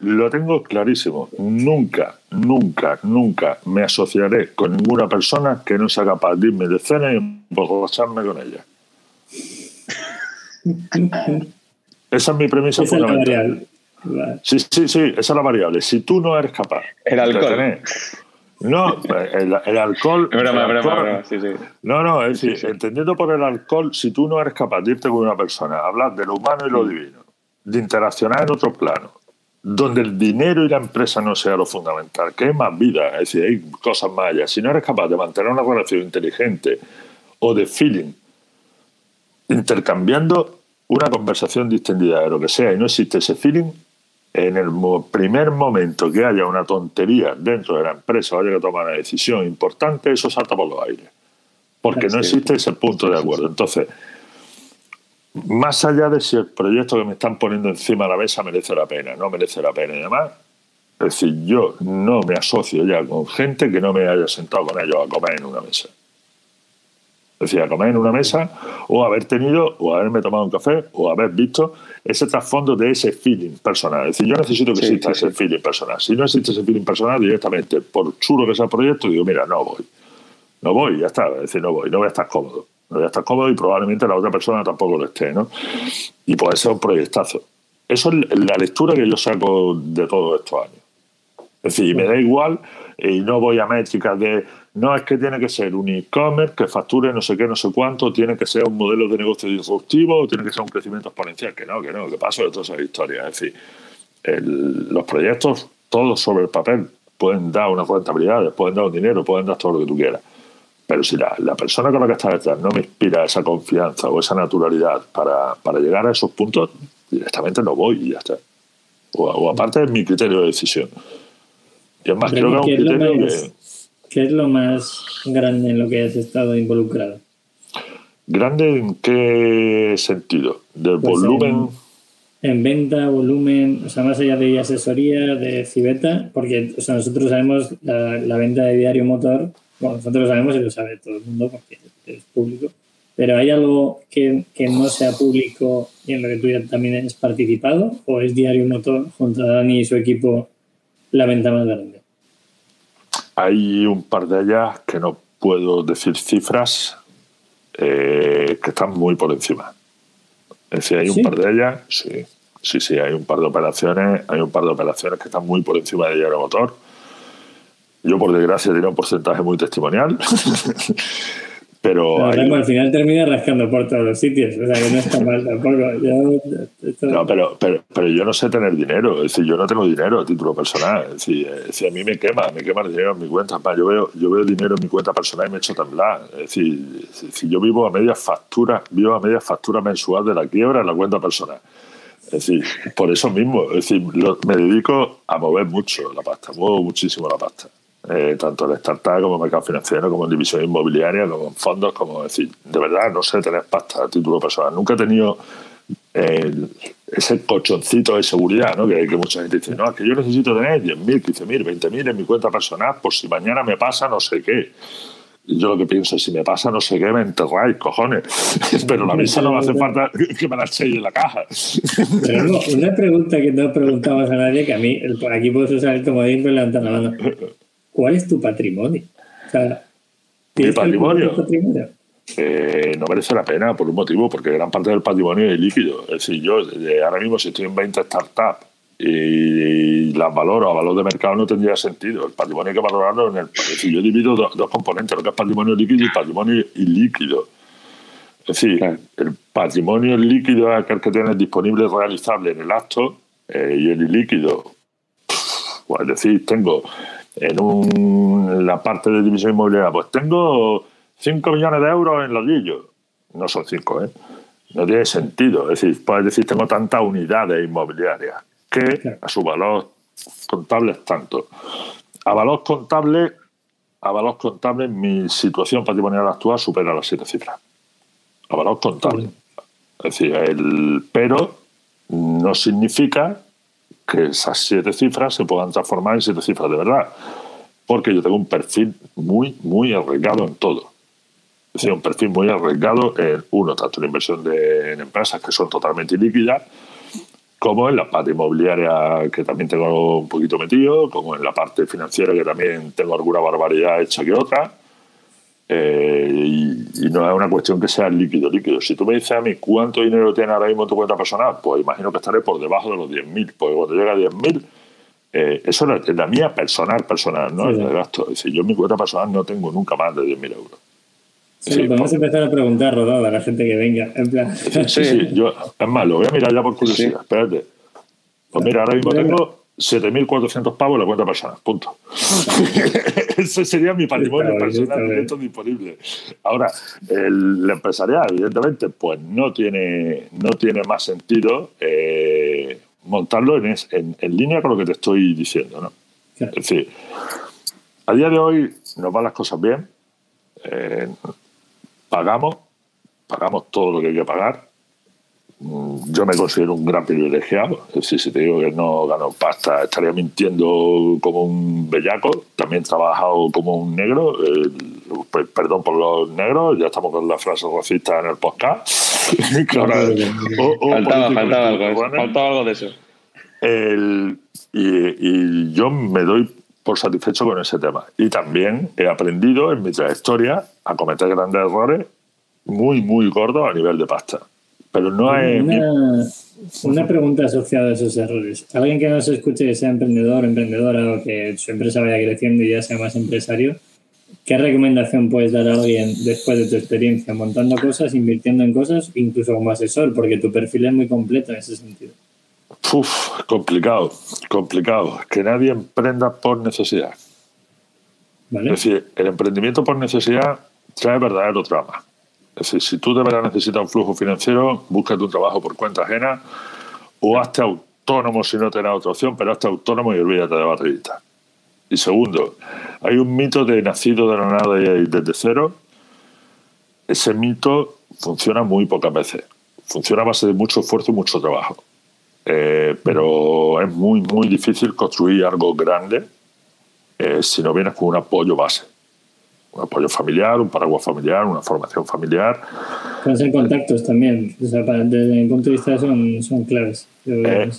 lo, tengo clarísimo. Nunca, nunca, nunca me asociaré con ninguna persona que no sea capaz de irme de cena y emborracharme con ella. Esa es mi premisa fundamental. Sí, sí, sí, esa es la variable. Si tú no eres capaz el alcohol. no, el, alcohol. No, no, es decir, entendiendo por el alcohol, si tú no eres capaz de irte con una persona, hablar de lo humano y lo divino, de interaccionar en otro plano, donde el dinero y la empresa no sea lo fundamental, que es más vida, es decir, hay cosas más allá. Si no eres capaz de mantener una relación inteligente o de feeling intercambiando una conversación distendida de lo que sea y no existe ese feeling, en el primer momento que haya una tontería dentro de la empresa o haya que tomar una decisión importante, eso salta por los aires. Porque no existe ese punto de acuerdo. Entonces, más allá de si el proyecto que me están poniendo encima de la mesa merece la pena, no merece la pena y demás, es decir, yo no me asocio ya con gente que no me haya sentado con ellos a comer en una mesa. Es decir, a comer en una mesa o haber tenido o haberme tomado un café o haber visto ese trasfondo de ese feeling personal. Es decir, yo necesito que exista ese feeling personal. Si no existe ese feeling personal, directamente, por chulo que sea el proyecto, digo, mira, no voy. No voy, ya está. Es decir, no voy, no voy a estar cómodo. No voy a estar cómodo y probablemente la otra persona tampoco lo esté, ¿no? Y puede ser un proyectazo. Eso es la lectura que yo saco de todos estos años. Es decir, me da igual y no voy a métricas de no es que tiene que ser un e-commerce que facture no sé qué, no sé cuánto, tiene que ser un modelo de negocio disruptivo, o tiene que ser un crecimiento exponencial, que no, que no, que paso de todas esas historias. Es decir, los proyectos, todos sobre el papel, pueden dar unas rentabilidades, pueden dar un dinero, pueden dar todo lo que tú quieras. Pero si la, persona con la que está detrás no me inspira esa confianza o esa naturalidad para, llegar a esos puntos, directamente no voy y ya está. O, aparte es mi criterio de decisión. Y es más, creo que es un criterio que ¿Qué es lo más grande en lo que has estado involucrado? ¿Grande en qué sentido? ¿Del pues volumen? En, venta, volumen, o sea, más allá de asesoría, de Cibeta, porque nosotros sabemos la, venta de Diario Motor, bueno, nosotros lo sabemos y lo sabe todo el mundo porque es público, pero ¿hay algo que, que, no sea público y en lo que tú ya también has participado? ¿O es Diario Motor junto a Dani y su equipo la venta más grande? Hay un par de ellas que no puedo decir cifras eh, que están muy por encima. Es decir, hay un par de ellas, sí, sí, sí, hay un par de operaciones, hay un par de operaciones que están muy por encima de Diario Motor. Yo, por desgracia, tenía un porcentaje muy testimonial. Pero, al final termina rascando por todos los sitios, o sea que no está mal tampoco. No, pero, pero, pero, yo no sé tener dinero, es decir, yo no tengo dinero a título personal, es decir, si a mí me quema, me quema el dinero en mi cuenta, yo veo, yo veo dinero en mi cuenta personal y me echo temblar, es decir, si yo vivo a media factura, vivo a media factura mensual de la quiebra en la cuenta personal. Es decir, por eso mismo, es decir, me dedico a mover mucho la pasta, muevo muchísimo la pasta. Eh, tanto en startup como en mercado financiero, como en división inmobiliaria, como en fondos, como decir, de verdad no sé tener pasta a título personal. Nunca he tenido eh, ese colchoncito de seguridad, ¿no? Que, que, mucha gente dice, no, es que yo necesito tener 10.000, 15.000, 20.000 en mi cuenta personal por si mañana me pasa no sé qué. yo lo que pienso es, si me pasa no sé qué, me enterráis, cojones. Pero la misa no me hace falta que me la echéis en la caja. Pero no, una pregunta que no preguntamos a nadie, que a mí, por aquí puedo usar el comodín, pero levantar la mano. ¿Cuál es tu patrimonio? O sea, ¿Mi patrimonio? Eh, no merece la pena por un motivo, porque gran parte del patrimonio es líquido. Es decir, yo ahora mismo si estoy en 20 startups y las valoro a valor de mercado no tendría sentido. El patrimonio hay que valorarlo en el... Es decir, yo divido dos, componentes, lo que es patrimonio líquido y patrimonio ilíquido. Es decir, el patrimonio líquido es aquel que tienes disponible realizable en el acto eh, y el ilíquido. Pues, es decir, tengo en, la parte de división inmobiliaria, pues tengo 5 millones de euros en ladrillo. No son 5, ¿eh? No tiene sentido. Es decir, puedes decir, tengo tantas unidades inmobiliarias que a su valor contable es tanto. A valor contable, a valor contable, mi situación patrimonial actual supera las siete cifras. A valor contable. Es decir, el pero no significa que esas siete cifras se puedan transformar en siete cifras de verdad. Porque yo tengo un perfil muy, muy arriesgado en todo. Es decir, un perfil muy arriesgado en, uno, tanto en inversión de, en empresas que son totalmente ilíquidas, como en la parte inmobiliaria que también tengo un poquito metido, como en la parte financiera que también tengo alguna barbaridad hecha que otra, eh, y, no es una cuestión que sea líquido, líquido. Si tú me dices a mí cuánto dinero tienes ahora mismo en tu cuenta personal, pues imagino que estaré por debajo de los 10.000. Pues cuando llega a 10.000, eh, eso es la, mía personal, personal, no es de gasto. Es decir, yo en mi cuenta personal no tengo nunca más de 10.000 euros. Sí, podemos empezar a preguntar, Rodado, a la gente que venga. En plan. Sí, sí, yo, es más, lo voy a mirar ya por curiosidad. Espérate. Pues mira, ahora mismo tengo 7.400 pavos en la cuenta personal, punto. Ese sería mi patrimonio personal directo disponible. Ahora, el, empresarial, evidentemente, pues no tiene, no tiene más sentido eh, montarlo en, en, línea con lo que te estoy diciendo. ¿no? Es decir, a día de hoy nos van las cosas bien, eh, pagamos, pagamos todo lo que hay que pagar, yo me considero un gran privilegiado. Si, si te digo que no gano pasta, estaría mintiendo como un bellaco. También he trabajado como un negro. Eh, perdón por los negros, ya estamos con la frase racista en el podcast. faltaba, faltaba, algo, faltaba algo de eso. y, y yo me doy por satisfecho con ese tema. Y también he aprendido en mi trayectoria a cometer grandes errores muy, muy gordos a nivel de pasta. Pero no hay... Una, pregunta asociada a esos errores. Alguien que nos escuche que sea emprendedor, emprendedora o que su empresa vaya creciendo y ya sea más empresario, ¿qué recomendación puedes dar a alguien después de tu experiencia montando cosas, invirtiendo en cosas, incluso como asesor? Porque tu perfil es muy completo en ese sentido. Uf, complicado, complicado. Que nadie emprenda por necesidad. Es decir, el emprendimiento por necesidad trae verdadero trama. Decir, si tú de verdad necesitas un flujo financiero, búscate un trabajo por cuenta ajena o hazte autónomo si no tienes otra opción, pero hazte autónomo y olvídate de barriguita. Y segundo, hay un mito de nacido de la nada y desde cero. Ese mito funciona muy pocas veces. Funciona a base de mucho esfuerzo y mucho trabajo. Eh, pero es muy, muy difícil construir algo grande eh, si no vienes con un apoyo base un apoyo familiar, un paraguas familiar, una formación familiar. Pueden ser contactos también. O sea, desde mi punto de vista son, son claves. Eh,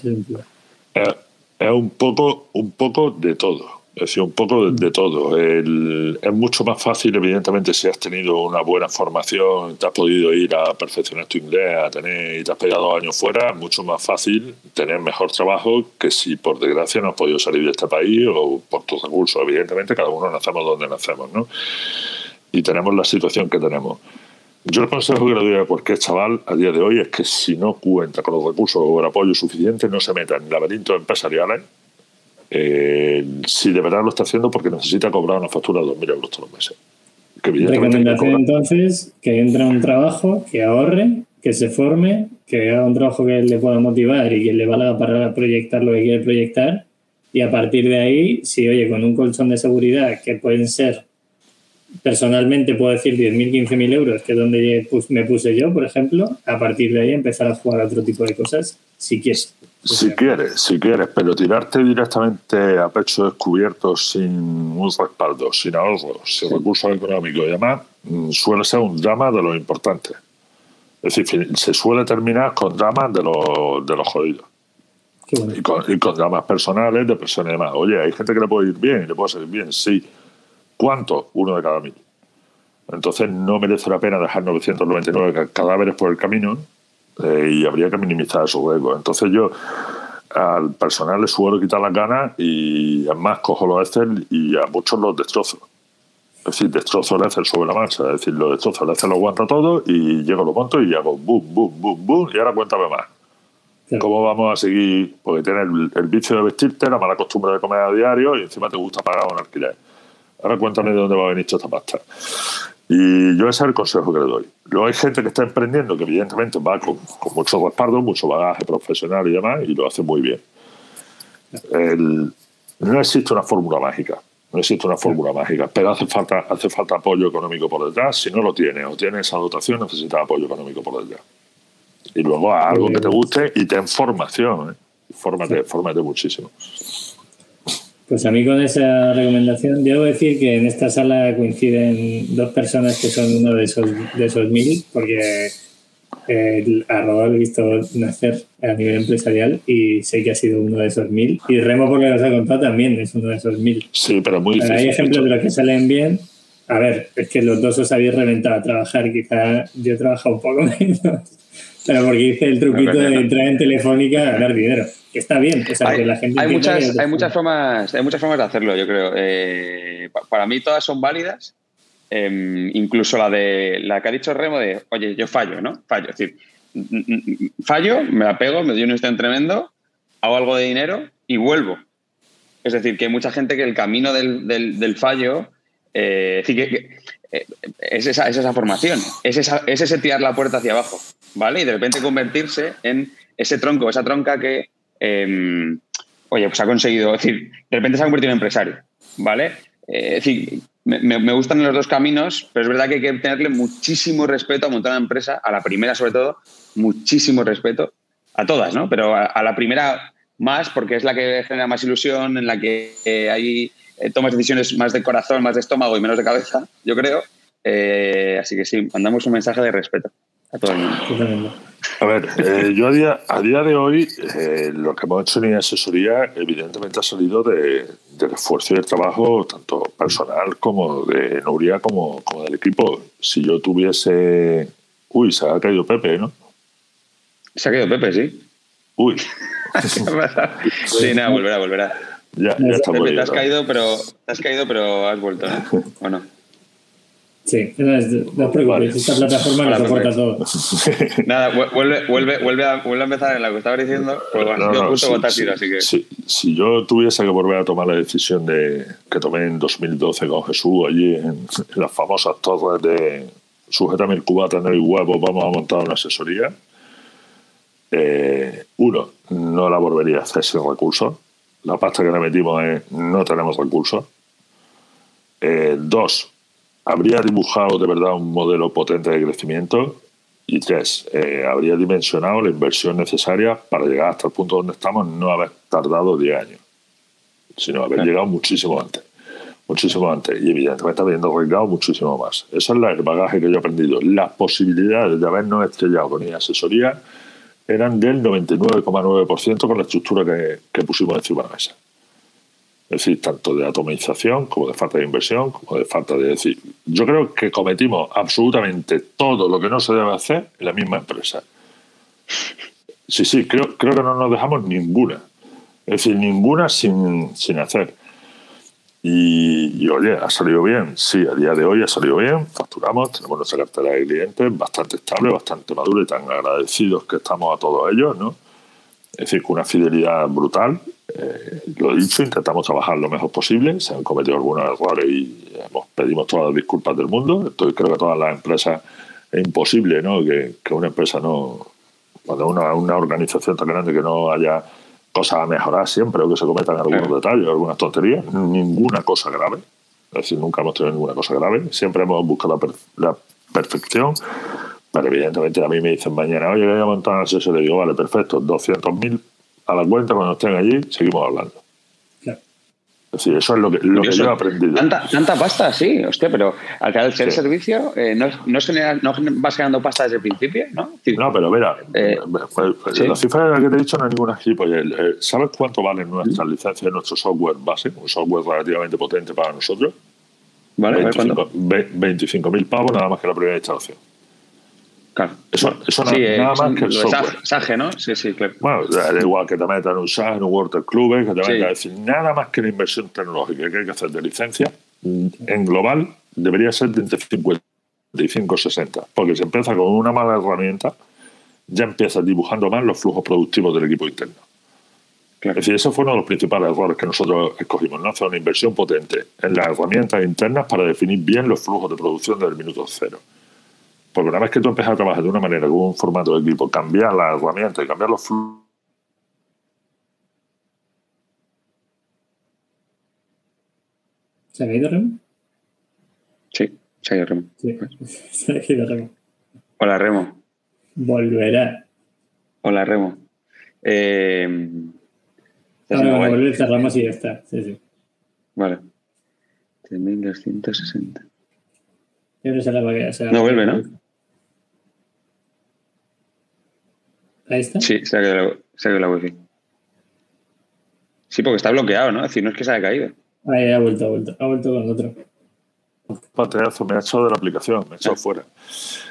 eh, es un poco, un poco de todo. Es decir, un poco de, todo. es mucho más fácil, evidentemente, si has tenido una buena formación, te has podido ir a perfeccionar tu inglés, a tener, y te has pegado dos años fuera, es mucho más fácil tener mejor trabajo que si por desgracia no has podido salir de este país o por tus recursos. Evidentemente, cada uno nacemos donde nacemos, ¿no? Y tenemos la situación que tenemos. Yo el consejo que le doy a cualquier chaval a día de hoy es que si no cuenta con los recursos o el apoyo suficiente, no se meta en laberintos empresariales eh, si de verdad lo está haciendo porque necesita cobrar una factura de 2.000 euros todos los meses. Recomendación entonces, que entre a un trabajo, que ahorre, que se forme, que haga un trabajo que le pueda motivar y que le valga para proyectar lo que quiere proyectar. Y a partir de ahí, si oye, con un colchón de seguridad que pueden ser, personalmente puedo decir 10.000, 15.000 euros, que es donde me puse yo, por ejemplo, a partir de ahí empezar a jugar a otro tipo de cosas, si quieres. Si quieres, si quieres, pero tirarte directamente a pecho descubierto sin un respaldo, sin ahorros, sin recursos económicos y demás, mm, suele ser un drama de lo importante. Es decir, se suele terminar con dramas de, los, de los jodidos. Y, con, y con, dramas personales, de personas y demás. Oye, hay gente que le puede ir bien, le puede salir bien, sí. ¿Cuánto? Uno de cada mil. Entonces no merece la pena dejar 999 cadáveres por el camino eh, y habría que minimizar esos riesgos. Entonces yo al personal le suelo quitar las ganas y además cojo los Excel y a muchos los destrozo. Es decir, destrozo el Excel sobre la marcha, es decir, lo destrozo, el Excel lo aguanta todo y llego, lo monto y hago boom, boom, boom, boom y ahora cuéntame más. ¿Cómo vamos a seguir? Porque tienes el, vicio de vestirte, la mala costumbre de comer a diario y encima te gusta pagar un alquiler. Ahora cuéntame de dónde va a venir esta pasta. Y yo ese es el consejo que le doy. Luego hay gente que está emprendiendo que evidentemente va con, mucho respaldo, mucho bagaje profesional y demás, y lo hace muy bien. no existe una fórmula mágica, no existe una fórmula mágica, pero hace falta, hace falta apoyo económico por detrás. Si no lo tiene o tiene esa dotación, necesita apoyo económico por detrás. Y luego algo que te guste y ten formación. ¿eh? Fórmate, fórmate muchísimo. Pues a mí con esa recomendación, debo decir que en esta sala coinciden dos personas que son uno de esos, de esos mil, porque eh, a Rodolfo he visto nacer a nivel empresarial y sé que ha sido uno de esos mil. Y Remo, porque nos ha contado, también es uno de esos mil. Sí, pero muy difícil. Hay ejemplos de los que salen bien. A ver, es que los dos os habéis reventado a trabajar. Quizá yo he trabajado un poco menos, pero porque hice el truquito de entrar en Telefónica a ganar dinero que está bien. hay, la gente hay muchas, hay, muchas formas, hay muchas formas de hacerlo, yo creo. Eh, para mí todas son válidas. Em, incluso la de la que ha dicho Remo de, oye, yo fallo, ¿no? Fallo. Es decir, fallo, me la pego, me doy un estén tremendo, hago algo de dinero y vuelvo. Es decir, que hay mucha gente que el camino del, del, fallo eh, que, es, esa, es, esa, formación, es ese tirar la puerta hacia abajo, ¿vale? Y de repente convertirse en ese tronco, esa tronca que Em, oye, pues ha conseguido, es decir, de repente se ha convertido en empresario, ¿vale? Eh, es decir, me, gustan los dos caminos, pero es verdad que hay que tenerle muchísimo respeto a montar una empresa, a la primera sobre todo, muchísimo respeto, a todas, ¿no? Pero a, la primera más, porque es la que genera más ilusión, en la que eh, hay eh, tomas decisiones más de corazón, más de estómago y menos de cabeza, yo creo. así que sí, mandamos un mensaje de respeto a todo el mundo. A ver, eh, yo a día, a día de hoy, eh, lo que hemos hecho en asesoría, evidentemente ha salido de, del esfuerzo y del trabajo, tanto personal como de Nuria, como, como del equipo. Si yo tuviese. Uy, se ha caído Pepe, ¿no? Se ha caído Pepe, sí. Uy. sí, nada, volverá, volverá. Ya, ya está Pepe, te has, caído, pero, te has caído, pero has vuelto, ¿no? ¿O no? Sí, no, os preocupéis, esta plataforma lo soporta todo. Nada, vuelve, vuelve, vuelve, a, vuelve a empezar en lo que estaba diciendo, pues bueno, no, justo votar así que... Si, yo tuviese que volver a tomar la decisión de que tomé en 2012 con Jesús allí en, las famosas torres de sujétame el cubata en el huevo, vamos a montar una asesoría, eh, uno, no la volvería a hacer sin recursos. La pasta que le metimos es no tenemos recursos. Eh, dos, habría dibujado de verdad un modelo potente de crecimiento y tres, eh, habría dimensionado la inversión necesaria para llegar hasta el punto donde estamos, no haber tardado 10 años, sino haber llegado muchísimo antes. muchísimo antes. Y evidentemente habiendo arriesgado muchísimo más. Eso es el bagaje que yo he aprendido. Las posibilidades de habernos estrellado con mi asesoría eran del 99,9% con la estructura que, pusimos encima de la mesa. Es decir, tanto de atomización como de falta de inversión, como de falta de decir. Yo creo que cometimos absolutamente todo lo que no se debe hacer en la misma empresa. Sí, sí, creo, creo que no nos dejamos ninguna. Es decir, ninguna sin, sin hacer. Y, oye, ha salido bien. Sí, a día de hoy ha salido bien. Facturamos, tenemos nuestra cartera de clientes bastante estable, bastante madura y tan agradecidos que estamos a todos ellos, ¿no? Es decir, con una fidelidad brutal. Eh, lo dicho, intentamos trabajar lo mejor posible. Se han cometido algunos errores y hemos, pedimos todas las disculpas del mundo. Estoy, creo que todas las empresas es imposible ¿no? que, que una empresa no. Cuando una, una organización tan grande que no haya cosas a mejorar siempre o que se cometan algunos detalles, algunas tonterías, ninguna cosa grave. Es decir, nunca hemos tenido ninguna cosa grave. Siempre hemos buscado la, perfección. Pero evidentemente a mí me dicen mañana, oye, voy a montar una sesión. Le digo, vale, perfecto, 200.000 a la cuenta cuando estén allí, seguimos hablando. Decir, eso es lo que, lo que yo he aprendido. Tanta, tanta pasta, sí, hostia, pero al ser servicio, eh, no, no, no, vas ganando pasta desde el principio, ¿no? no, pero mira, eh, pues, pues, la cifra que te he dicho no es ninguna gilipollez. Eh, ¿Sabes cuánto valen nuestras licencias de nuestro software base? Un software relativamente potente para nosotros. Vale, 25.000 pavos nada más que la primera instalación. Claro. Eso, eso nada, eh, más que el software. SAGE, ¿no? Sí, sí, claro. Bueno, da igual que te metan un SAGE, en un Water Club, que te metan a decir, nada más que la inversión tecnológica que hay que hacer de licencia, en global debería ser de entre 55 y 60. Porque si empieza con una mala herramienta, ya empiezas dibujando mal los flujos productivos del equipo interno. Es decir, ese fue uno de los principales errores que nosotros escogimos, ¿no? Hacer una inversión potente en las herramientas internas para definir bien los flujos de producción del minuto cero. Porque una vez que tú empiezas a trabajar de una manera, con un formato de equipo, cambiar las herramientas y cambiar los flujos. ¿Se ha ido Remo? Sí, se ha ido Remo. Sí, se ha ido Remo. Hola Remo. Volverá. Hola Remo. Eh, Ahora va a volver, cerramos y ya está. Sí, sí. Vale. 3260. Yo no sé la va a No vuelve, ¿no? Ahí está. Sí, se ha quedado la, la wifi. Sí, porque está bloqueado, ¿no? Es decir, no es que se haya caído. Ahí ha vuelto, ha vuelto. Ha vuelto con otro. Pateazo, me ha echado de la aplicación, me ha echado ah. fuera.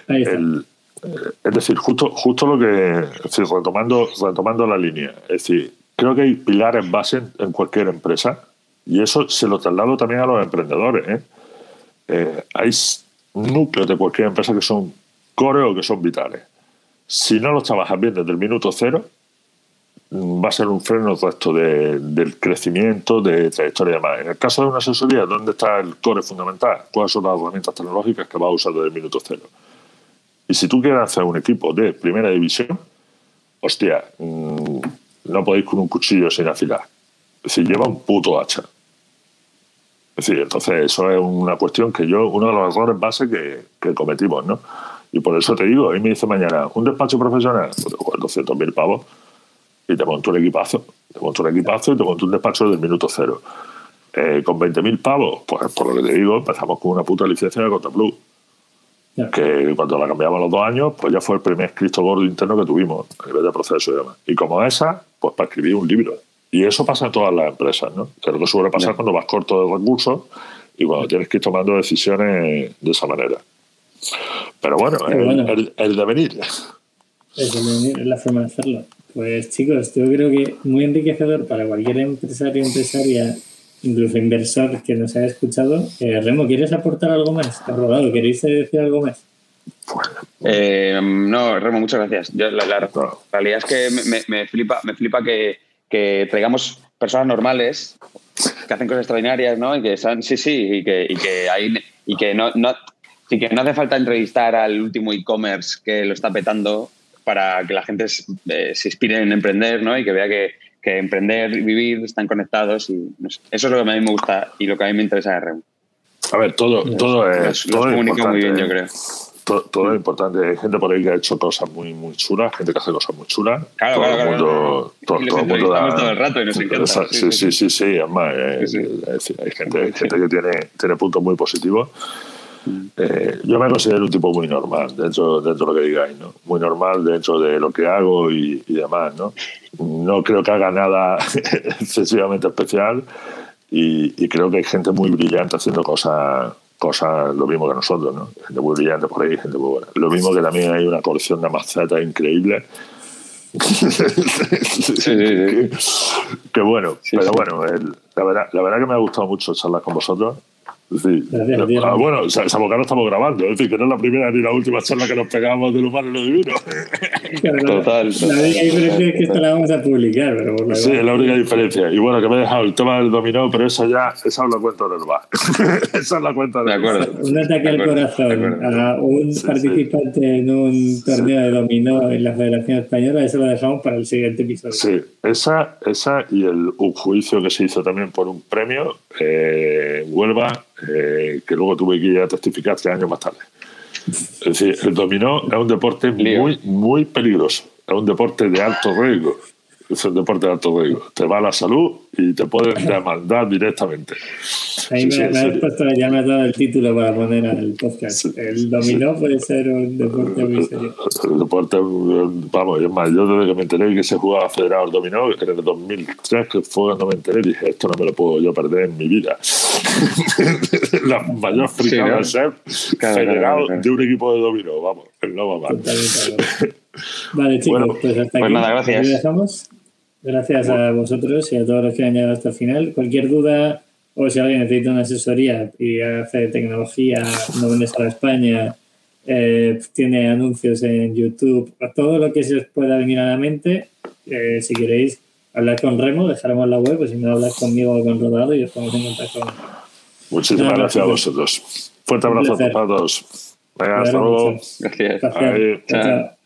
Ahí está. El, eh, es decir, justo, justo lo que. Es decir, retomando, retomando la línea. Es decir, creo que hay pilares base en cualquier empresa y eso se lo traslado también a los emprendedores. ¿eh? Eh, hay núcleos de cualquier empresa que son core o que son vitales si no lo trabajas bien desde el minuto cero, va a ser un freno resto de, del crecimiento, de trayectoria y demás. En el caso de una asesoría, ¿dónde está el core fundamental? ¿Cuáles son las herramientas tecnológicas que va a usar desde el minuto cero? Y si tú quieres hacer un equipo de primera división, hostia, mm, no podéis con un cuchillo sin afilar. Es decir, lleva un puto hacha. Es decir, entonces eso es una cuestión que yo, uno de los errores base que, que cometimos, ¿no? Y por eso te digo, ahí me dice mañana, ¿un despacho profesional? Pues te 200.000 pavos y te monto un equipazo. Te monto un equipazo y te monto un despacho del minuto cero. Eh, con 20.000 pavos, pues por lo que te digo, empezamos con una puta licencia de Contaplus. Que cuando la cambiamos los dos años, pues ya fue el primer Cristo gordo interno que tuvimos a nivel de proceso y demás. Y como esa, pues para escribir un libro. Y eso pasa en todas las empresas, ¿no? Que lo que suele pasar cuando vas corto de recursos y cuando tienes que ir tomando decisiones de esa manera. Pero bueno, el, el, devenir. El devenir es la forma de hacerlo. Pues chicos, yo creo que muy enriquecedor para cualquier empresario, empresaria, incluso inversor que nos haya escuchado. Eh, Remo, ¿quieres aportar algo más? ¿Has rodado? ¿Queréis decir algo más? Eh, no, Remo, muchas gracias. Yo, la, realidad es que me, me, flipa, me flipa que, que, traigamos personas normales que hacen cosas extraordinarias, ¿no? Y que son, sí, sí, y que, y que, hay, y que no, no, Así que no hace falta entrevistar al último e-commerce que lo está petando para que la gente eh, se inspire en emprender ¿no? y que vea que, emprender y vivir están conectados. Y, Eso es lo que a mí me gusta y lo que a mí me interesa de REM. A ver, todo, todo es. Lo, muy bien, yo creo. todo, es importante. Hay gente por ahí que ha hecho cosas muy, muy chulas, gente que hace cosas muy chulas. Claro, todo claro, el mundo, Todo, todo el mundo da, todo el rato y nos encanta. Sí, sí, sí, sí. Además, eh, hay gente, hay gente que tiene, tiene puntos muy positivos. Eh, yo me considero un tipo muy normal dentro, dentro de lo que digáis, ¿no? Muy normal dentro de lo que hago y, y demás, ¿no? No creo que haga nada excesivamente especial y, y creo que hay gente muy brillante haciendo cosas cosas lo mismo que nosotros, ¿no? Gente muy brillante por ahí, gente muy buena. Lo mismo que también hay una colección de macetas increíble. sí, sí, sí. que, bueno, pero bueno, el, la, verdad, la verdad que me ha gustado mucho charlar con vosotros Sí. Ah, bueno, sabemos que no estamos grabando, es decir, que no es la primera ni la última charla que nos pegamos del humano y lo divino. Total. La única diferencia es que esta la vamos a publicar. Pero por la sí, es la única diferencia. Y bueno, que me he dejado el tema del dominó, pero eso ya, esa os la cuento del bar. esa es la cuenta del De acuerdo. Un ataque al corazón a un participante en un torneo de dominó en la Federación Española, eso lo dejamos para el siguiente episodio. Sí, esa, esa y el, un juicio que se hizo también por un premio eh, Huelva eh, que luego tuve que ir a testificar tres años más tarde. Es decir, el dominó es un deporte muy, muy peligroso. Es un deporte de alto riesgo es un deporte de alto riesgo. Te va la salud y te pueden demandar directamente. Ahí me, has puesto, ya me has dado el título para poner al podcast. el dominó puede ser un deporte muy serio. El deporte, vamos, es más, yo desde que me enteré que se jugaba federado el dominó, en el 2003, que fue cuando me enteré, dije, esto no me lo puedo yo perder en mi vida. la mayor fricada de ser federado de un equipo de dominó, vamos, no va mal. Vale, chicos, pues hasta pues aquí. nada, gracias. Gracias a vosotros y a todos los que han llegado hasta el final. Cualquier duda o si alguien necesita una asesoría y hace tecnología, no vendes a España, eh, tiene anuncios en YouTube, todo lo que se os pueda venir a la mente, eh, si queréis hablar con Remo, dejaremos la web, o si no hablas conmigo o con Rodado y os ponemos en contacto. Muchísimas gracias a vosotros. Fuerte abrazo para todos. Venga, hasta luego. Gracias. Chao.